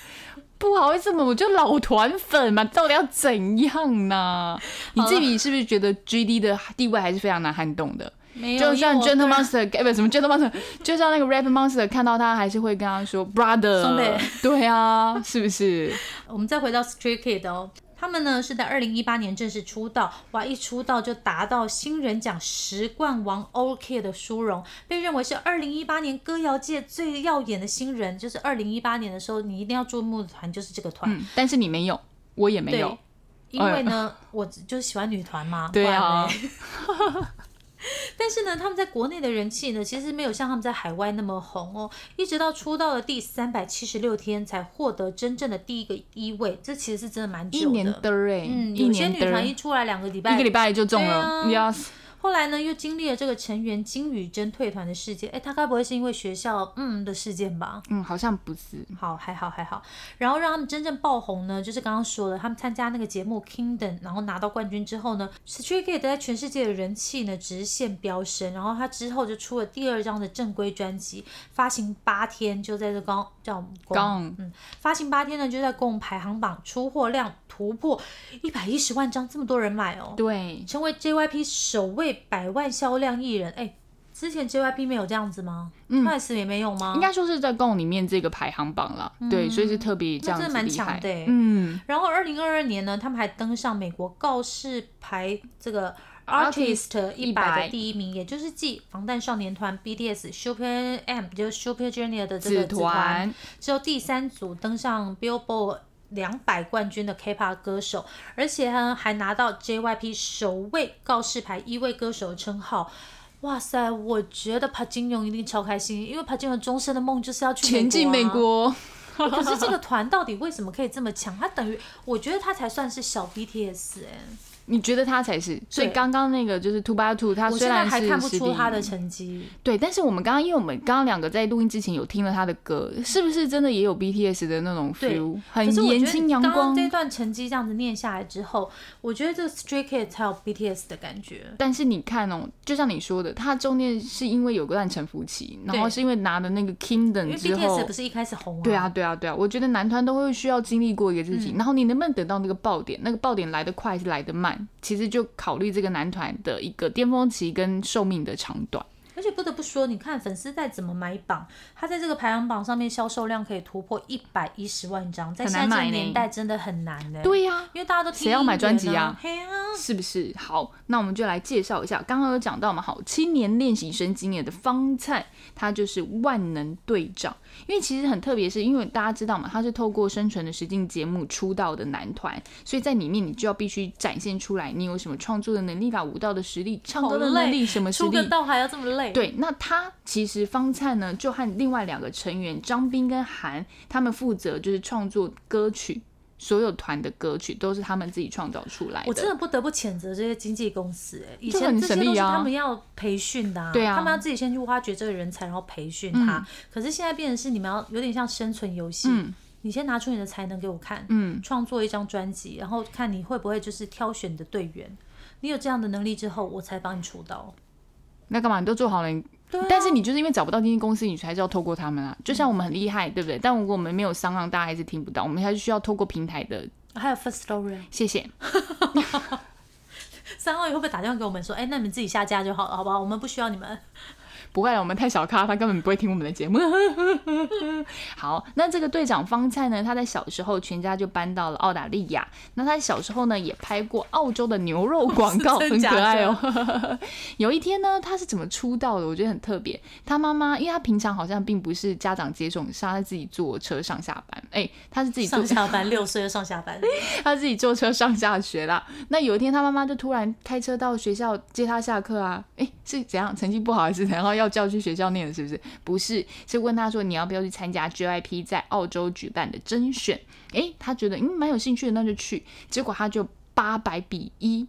不好意思嘛，我就老团粉嘛，到底要怎样呢？你自己是不是觉得 G D 的地位还是非常难撼动的？没有，就像 Gentle Monster，哎，不什么 Gentle Monster，就像那个 Rap Monster，看到他还是会跟他说 Brother，对啊，是不是？[laughs] 我们再回到 Stray Kid 哦。他们呢是在二零一八年正式出道，哇！一出道就达到新人奖十冠王 OK 的殊荣，被认为是二零一八年歌谣界最耀眼的新人。就是二零一八年的时候，你一定要注目的团就是这个团。嗯，但是你没有，我也没有，因为呢，我就是喜欢女团嘛。对啊。[laughs] 但是呢，他们在国内的人气呢，其实没有像他们在海外那么红哦。一直到出道的第三百七十六天，才获得真正的第一个一位。这其实是真的蛮久的。一年的哎，嗯，有些女团一出来两个礼拜，一个礼拜就中了。Yes。后来呢，又经历了这个成员金宇珍退团的事件。哎，他该不会是因为学校嗯的事件吧？嗯，好像不是。好，还好还好。然后让他们真正爆红呢，就是刚刚说的，他们参加那个节目 Kingdom，然后拿到冠军之后呢，Stray Kids 在全世界的人气呢直线飙升。然后他之后就出了第二张的正规专辑，发行八天就在这刚叫刚嗯，发行八天呢就在公排行榜出货量突破一百一十万张，这么多人买哦。对，成为 JYP 首位。百万销量艺人，哎，之前 JYP 没有这样子吗？Twice 也没有吗？应该说是在共里面这个排行榜了，对，所以是特别这样子蛮强的。嗯，然后二零二二年呢，他们还登上美国告示牌这个 Artist 一百的第一名，也就是继防弹少年团 BTS、Super M 就是 Super Junior 的这个子团，只有第三组登上 Billboard。两百冠军的 K-pop 歌手，而且呢还拿到 JYP 首位告示牌一位歌手的称号。哇塞，我觉得帕金勇一定超开心，因为帕金勇终身的梦就是要去前进美国。可是这个团到底为什么可以这么强？他等于我觉得他才算是小 BTS 哎。你觉得他才是，所以刚刚那个就是 Two by Two，他虽然还看不出他的成绩，对，但是我们刚刚因为我们刚刚两个在录音之前有听了他的歌，是不是真的也有 BTS 的那种 feel，很年轻阳光？这段成绩这样子念下来之后，我觉得这个 Stray Kids 才有 BTS 的感觉。但是你看哦，就像你说的，他中间是因为有个段沉浮期，然后是因为拿的那个 Kingdom 之后，BTS 不是一开始红？对啊，对啊，对啊，我觉得男团都会需要经历过一个事情，然后你能不能等到那个爆点？那个爆点来得快还是来得慢？其实就。考虑这个男团的一个巅峰期跟寿命的长短。而且不得不说，你看粉丝再怎么买榜，他在这个排行榜上面销售量可以突破一百一十万张，在现在年代真的很难的。对呀，因为大家都谁要买专辑啊？啊，是不是？好，那我们就来介绍一下，刚刚有讲到嘛，好，青年练习生今年的方灿，他就是万能队长。因为其实很特别，是因为大家知道嘛，他是透过生存的实境节目出道的男团，所以在里面你就要必须展现出来，你有什么创作的能力啦、舞蹈的实力、唱歌的能力什么实力。出个道还要这么累？对，那他其实方灿呢，就和另外两个成员张斌跟韩，他们负责就是创作歌曲。所有团的歌曲都是他们自己创造出来的。我真的不得不谴责这些经纪公司，哎，以前这些都是他们要培训的，对啊，他们要自己先去挖掘这个人才，然后培训他。可是现在变成是你们要有点像生存游戏，你先拿出你的才能给我看，嗯，创作一张专辑，然后看你会不会就是挑选的队员。你有这样的能力之后，我才帮你出道。那干嘛？你都做好了。但是你就是因为找不到经纪公司，你才是要透过他们啊。就像我们很厉害，对不对？但如果我们没有商量，大家还是听不到。我们还是需要透过平台的。还有 First Story，谢谢。[laughs] 三号会不会打电话给我们说，哎，那你们自己下架就好了，好不好？我们不需要你们。不会，我们太小咖，他根本不会听我们的节目。[laughs] 好，那这个队长方菜呢？他在小时候全家就搬到了澳大利亚。那他小时候呢，也拍过澳洲的牛肉广告，很可爱哦。[laughs] 有一天呢，他是怎么出道的？我觉得很特别。他妈妈，因为他平常好像并不是家长接送，是他自己坐车上下班。哎，他是自己上下班，六岁就上下班，[laughs] 他自己坐车上下学啦。那有一天，他妈妈就突然开车到学校接他下课啊。哎，是怎样？成绩不好还是然后要？要叫去学校念的，是不是？不是，是问他说你要不要去参加 JYP 在澳洲举办的甄选？诶，他觉得嗯蛮有兴趣的，那就去。结果他就八百比一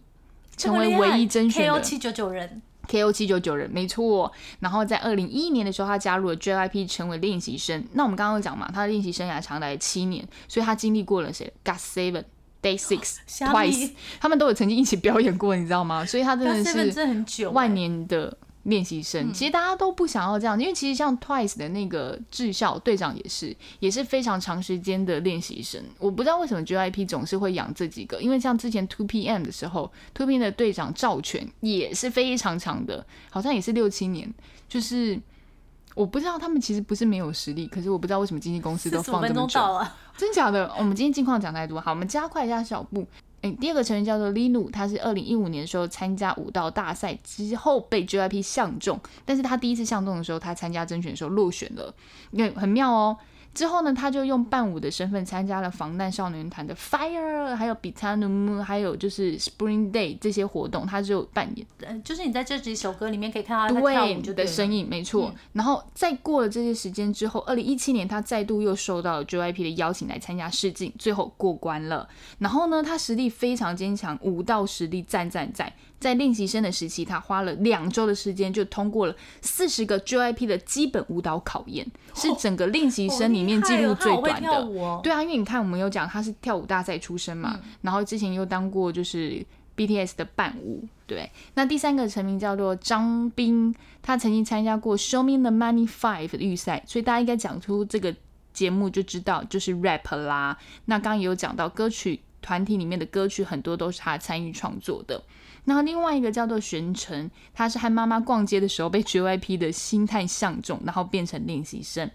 成为唯一甄选的 KO 七九九人，KO 七九九人没错。然后在二零一一年的时候，他加入了 JYP 成为练习生。那我们刚刚讲嘛，他的练习生涯长达七年，所以他经历过了谁？Got Seven、Day Six、[gasps] Twice，他们都有曾经一起表演过，你知道吗？所以他真的是万年的。练习生其实大家都不想要这样，因为其实像 Twice 的那个智孝队长也是，也是非常长时间的练习生。我不知道为什么 JYP 总是会养这几个，因为像之前 Two PM 的时候，Two PM 的队长赵全也是非常长的，好像也是六七年。就是我不知道他们其实不是没有实力，可是我不知道为什么经纪公司都放这么久。真假的？我们今天近况讲太多，好，我们加快一下脚步。第二个成员叫做 Linu，他是二零一五年的时候参加舞蹈大赛之后被 JYP 相中，但是他第一次相中的时候，他参加甄选的时候落选了，因为很妙哦。之后呢，他就用伴舞的身份参加了防弹少年团的 Fire，还有 b i t a n u m 还有就是 Spring Day 这些活动，他就扮演。嗯，就是你在这几首歌里面可以看到他跳舞的身影，没错。然后再过了这些时间之后，二零一七年他再度又受到了 JYP 的邀请来参加试镜，最后过关了。然后呢，他实力非常坚强，舞蹈实力赞赞赞。在练习生的时期，他花了两周的时间就通过了四十个 JYP 的基本舞蹈考验，是整个练习生里面记录最短的。对啊，因为你看，我们有讲他是跳舞大赛出身嘛，然后之前又当过就是 BTS 的伴舞。对，那第三个成名叫做张斌，他曾经参加过 Show Me the Money Five 的预赛，所以大家应该讲出这个节目就知道就是 rap 啦。那刚刚也有讲到歌曲团体里面的歌曲很多都是他参与创作的。然后另外一个叫做玄成，他是和妈妈逛街的时候被 JYP 的星探相中，然后变成练习生。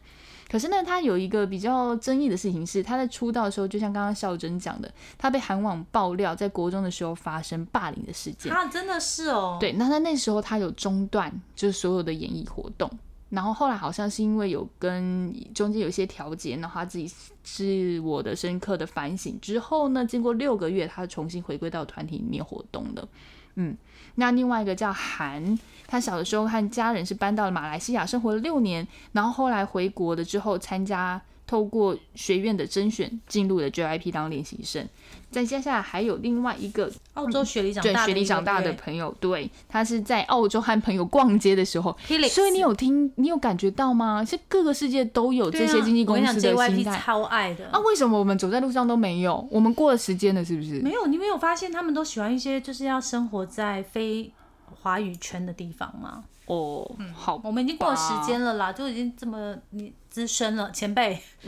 可是呢，他有一个比较争议的事情是，他在出道的时候，就像刚刚孝珍讲的，他被韩网爆料在国中的时候发生霸凌的事件。啊，真的是哦。对，那他那时候他有中断，就是所有的演艺活动。然后后来好像是因为有跟中间有一些调节，然后他自己自我的深刻的反省之后呢，经过六个月，他重新回归到团体里面活动了。嗯，那另外一个叫韩，他小的时候和家人是搬到了马来西亚生活了六年，然后后来回国了之后参加透过学院的甄选进入了 JYP 当练习生。再接下来还有另外一个澳洲雪梨长对雪梨长大的朋友，对他是在澳洲和朋友逛街的时候，所以你有听，你有感觉到吗？是各个世界都有这些经纪公司的心态，超爱的啊！为什么我们走在路上都没有？我们过了时间了，是不是？没有，你没有发现他们都喜欢一些就是要生活在非华语圈的地方吗？哦，好，我们已经过了时间了啦，就已经这么你资深了，前辈，[laughs]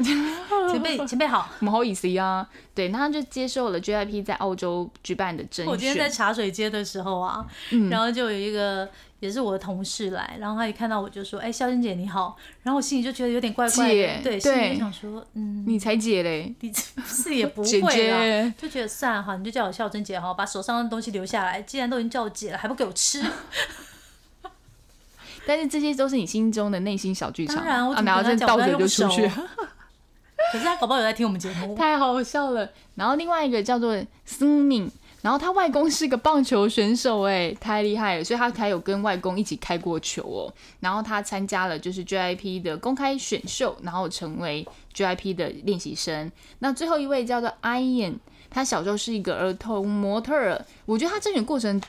前辈，前辈好，不好意思呀。对，那他就接受了 J I P 在澳洲举办的甄选。我今天在茶水街的时候啊，然后就有一个也是我的同事来，然后他一看到我就说：“哎，肖珍姐你好。”然后我心里就觉得有点怪怪的，对，心里想说：“嗯，你才姐嘞，你 [laughs] 是也不会啦。”就觉得算了哈，你就叫我孝珍姐哈，把手上的东西留下来。既然都已经叫我姐了，还不给我吃。但是这些都是你心中的内心小剧场，当然，我然后就倒嘴就出去。[laughs] 可是他搞不好有在听我们节目，太好笑了。然后另外一个叫做孙敏，然后他外公是个棒球选手，哎，太厉害了，所以他才有跟外公一起开过球哦。然后他参加了就是 JIP 的公开选秀，然后成为 JIP 的练习生。那最后一位叫做 Ian，他小时候是一个儿童模特儿，我觉得他甄选过程。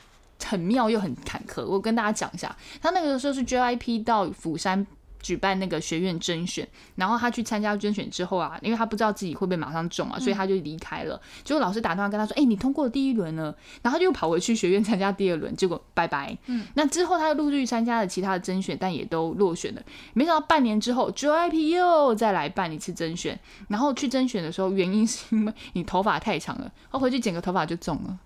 很妙又很坎坷，我跟大家讲一下，他那个时候是 JYP 到釜山举办那个学院甄选，然后他去参加甄选之后啊，因为他不知道自己会不会马上中啊，所以他就离开了。结果老师打电话跟他说：“哎，你通过第一轮了。”然后他就跑回去学院参加第二轮，结果拜拜。嗯，那之后他又陆续参加了其他的甄选，但也都落选了。没想到半年之后，JYP 又再来办一次甄选，然后去甄选的时候，原因是因为你头发太长了，他回去剪个头发就中了。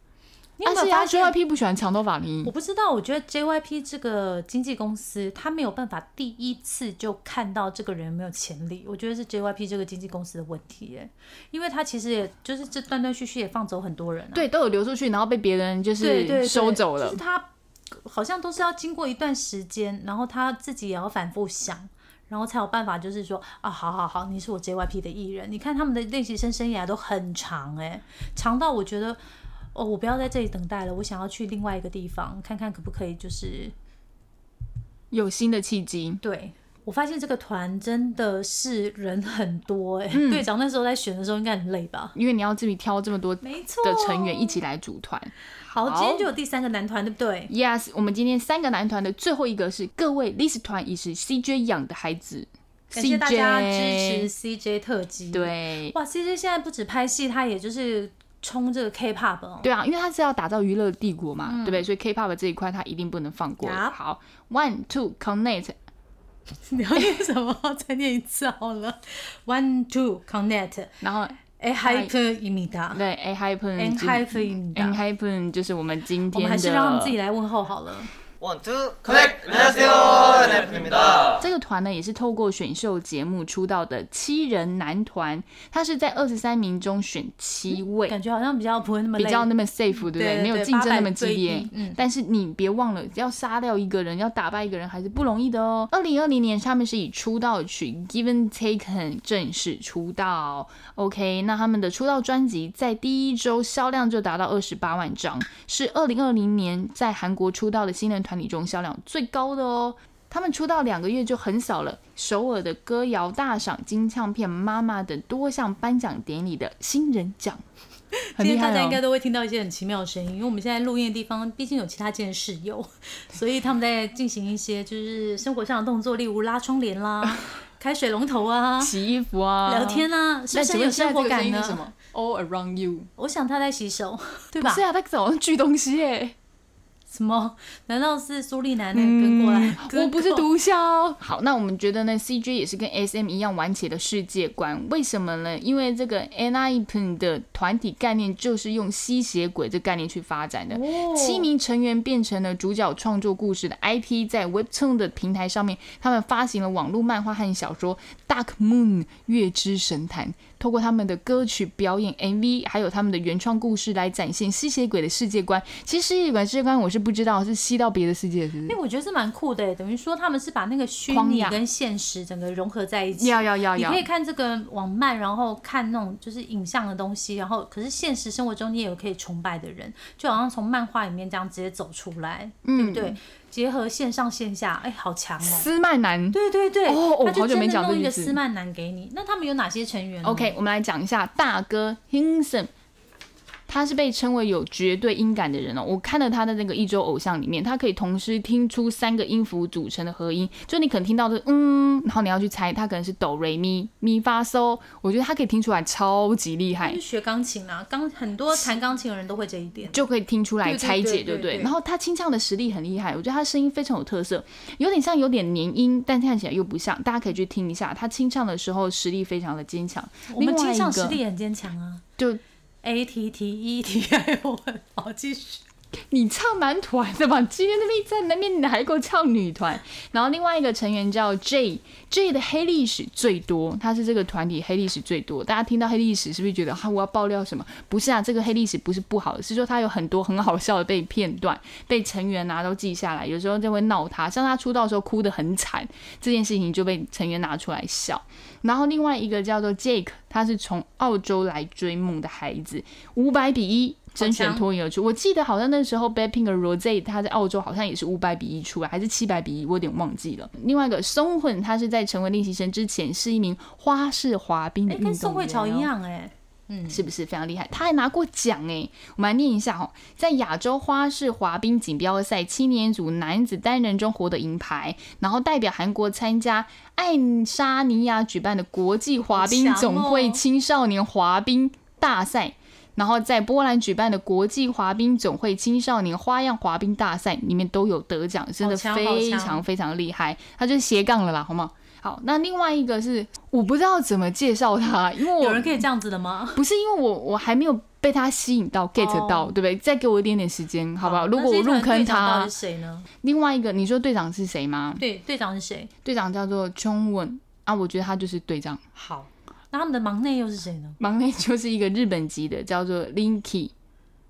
但是啊，JYP 不喜欢长头发呢。我不知道，我觉得 JYP 这个经纪公司，他没有办法第一次就看到这个人有没有潜力。我觉得是 JYP 这个经纪公司的问题耶，因为他其实也就是这断断续续也放走很多人，对，都有流出去，然后被别人就是收走了。就是他好像都是要经过一段时间，然后他自己也要反复想，然后才有办法，就是说啊，好好好，你是我 JYP 的艺人。你看他们的练习生生涯都很长哎，长到我觉得。哦，我不要在这里等待了，我想要去另外一个地方看看，可不可以就是有新的契机。对我发现这个团真的是人很多哎，队长那时候在选的时候应该很累吧？因为你要自己挑这么多没错的成员一起来组团。好，今天就有第三个男团，对不对？Yes，我们今天三个男团的最后一个是各位 List 团，也是 CJ 养的孩子。感谢大家支持 CJ 特辑。对，哇，CJ 现在不止拍戏，他也就是。冲这个 K-pop 哦，对啊，因为他是要打造娱乐帝国嘛，对不对？所以 K-pop 这一块他一定不能放过。好，One Two Connect，[laughs] 你要念什么？再念一次好了。One Two Connect，然后 A Hyper 对，A Hyper A Hyper 就是我们今天的。我们还是让他们自己来问候好了。One two connect，안녕하세요 n e 입니다这个团呢，也是透过选秀节目出道的七人男团，他是在二十三名中选七位，感觉好像比较不会那么比较那么 safe，对不对？没有竞争那么激烈。嗯，但是你别忘了，要杀掉一个人，要打败一个人，还是不容易的哦。二零二零年，他们是以出道曲《Given Taken》正式出道。OK，那他们的出道专辑在第一周销量就达到二十八万张，是二零二零年在韩国出道的新人。 团体中销量最高的哦，他们出道两个月就横扫了首尔的歌谣大赏、金唱片妈妈等多项颁奖典礼的新人奖，[laughs] 今天大家应该都会听到一些很奇妙的声音，因为我们现在录音的地方毕竟有其他件室友，[laughs] 所以他们在进行一些就是生活上的动作，例如拉窗帘啦、[laughs] 开水龙头啊、洗衣服啊、聊天啊，是不是有生活感呢？All around you，我想他在洗手，对吧？是啊，他早上锯东西哎。什么？[laughs] 难道是苏丽楠跟过来？我不是毒枭。好，那我们觉得呢？CJ 也是跟 SM 一样玩起了世界观。为什么呢？因为这个 NIPE 的团体概念就是用吸血鬼这概念去发展的。七名成员变成了主角创作故事的 IP，在 Webtoon 的平台上面，他们发行了网络漫画和小说《Dark Moon 月之神坛》。透过他们的歌曲表演 MV，还有他们的原创故事来展现吸血鬼的世界观。其实吸血鬼世界观我是。不知道是吸到别的世界，是不是？哎，我觉得是蛮酷的，等于说他们是把那个虚拟跟现实整个融合在一起。要要要要！你可以看这个网漫，然后看那种就是影像的东西，然后可是现实生活中你也有可以崇拜的人，就好像从漫画里面这样直接走出来，对不对？结合线上线下，哎，好强哦！斯曼男，对对对，哦，我好久没讲这个斯曼男给你。那他们有哪些成员？OK，我们来讲一下大哥 Hinson。他是被称为有绝对音感的人哦。我看了他的那个一周偶像里面，他可以同时听出三个音符组成的合音，就你可能听到的嗯，然后你要去猜，他可能是哆瑞咪咪发嗦。我觉得他可以听出来，超级厉害。学钢琴啊，钢很多弹钢琴的人都会这一点，就可以听出来拆解，对不对？然后他清唱的实力很厉害，我觉得他声音非常有特色，有点像有点黏音，但看起来又不像。大家可以去听一下，他清唱的时候实力非常的坚强。我们清唱实力很坚强啊，就。A T T E T I O N，好继续。你唱男团的吧？今天那边在那边，你还给我唱女团。然后另外一个成员叫 J，J 的黑历史最多，他是这个团体黑历史最多。大家听到黑历史是不是觉得哈我要爆料什么？不是啊，这个黑历史不是不好的，是说他有很多很好笑的被片段，被成员啊都记下来，有时候就会闹他。像他出道的时候哭得很惨，这件事情就被成员拿出来笑。然后另外一个叫做 Jake，他是从澳洲来追梦的孩子，五百比一。甄选脱颖而出，我记得好像那时候 Blackpink 的 Rose 他在澳洲好像也是五百比一出来，还是七百比一，我有点忘记了。另外一个宋慧，他是在成为练习生之前是一名花式滑冰的运动员，跟宋慧乔一样哎，嗯，是不是？非常厉害？他还拿过奖哎，我们来念一下哦，在亚洲花式滑冰锦标赛青年组男子单人中获得银牌，然后代表韩国参加爱沙尼亚举办的国际滑冰总会青少年滑冰大赛。然后在波兰举办的国际滑冰总会青少年花样滑冰大赛里面都有得奖，真的非常非常厉害。他就是斜杠了啦，好吗？好，那另外一个是我不知道怎么介绍他，因为我有人可以这样子的吗？不是，因为我我还没有被他吸引到 get 到，对不对？再给我一点点时间，好不好？如果我入坑他，是谁呢？另外一个，你说队长是谁吗？对，队长是谁？队长叫做 Chong Won 啊，我觉得他就是队长。好。那他们的忙内又是谁呢？忙内就是一个日本籍的，叫做 Linky。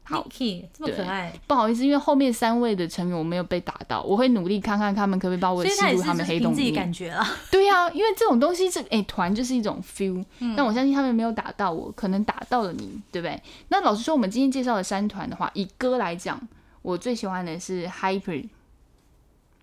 Linky 这么可爱。不好意思，因为后面三位的成员我没有被打到，我会努力看看他们可不可以把我吸入他们黑洞里自己感觉了。对呀，因为这种东西是哎团就是一种 feel。但我相信他们没有打到我，可能打到了你，对不对？那老实说，我们今天介绍的三团的话，以歌来讲，我最喜欢的是 Hyper。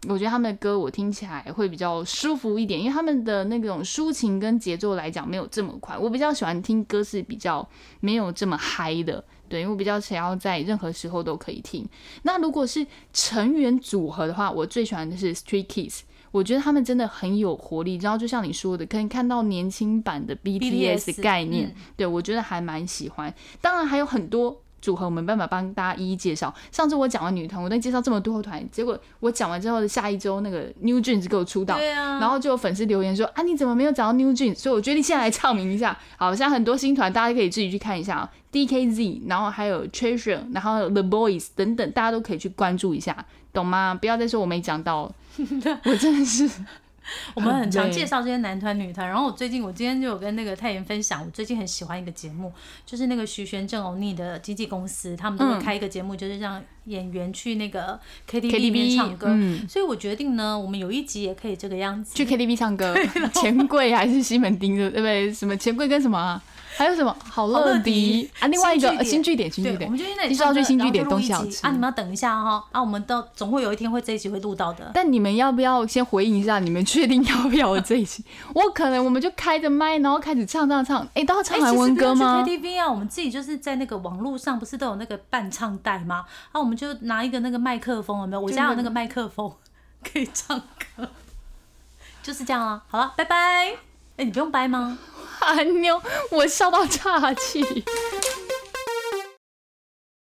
我觉得他们的歌我听起来会比较舒服一点，因为他们的那种抒情跟节奏来讲没有这么快。我比较喜欢听歌是比较没有这么嗨的，对，因为我比较想要在任何时候都可以听。那如果是成员组合的话，我最喜欢的是 Street Kids，我觉得他们真的很有活力。然后就像你说的，可以看到年轻版的 BTS 概念，对我觉得还蛮喜欢。当然还有很多。组合我没办法帮大家一一介绍。上次我讲完女团，我在介绍这么多团，结果我讲完之后的下一周，那个 New Jeans 给我出道，然后就有粉丝留言说啊，你怎么没有找到 New Jeans？所以我决定现在来唱名一下。好，像很多新团，大家可以自己去看一下啊，DKZ，然后还有 Treasure，然后 The Boys 等等，大家都可以去关注一下，懂吗？不要再说我没讲到，[laughs] 我真的是。[laughs] 我们很常介绍这些男团、女团，然后我最近，我今天就有跟那个泰妍分享，我最近很喜欢一个节目，就是那个徐玄正欧尼的经纪公司，他们都会开一个节目，就是让演员去那个 KTV 里面唱歌。所以我决定呢，我们有一集也可以这个样子，去 KTV 唱歌，[laughs] 钱柜还是西门町的，对不对？什么钱柜跟什么？还有什么好乐迪啊？另外一个新据点，新据点，我们就现在你知道去新据点东西好吃啊！你们要等一下哈啊！我们到总会有一天会这一集会录到的。但你们要不要先回应一下？你们确定要不要这一集？[laughs] 我可能我们就开着麦，然后开始唱唱唱。哎，都要唱韩文歌吗？KTV 啊，我们自己就是在那个网络上不是都有那个伴唱带吗？啊，我们就拿一个那个麦克风，有没有？我家有那个麦克风 [laughs] 可以唱歌，就是这样啊。好了，拜拜。哎，你不用掰吗？韩妞，我笑到岔气。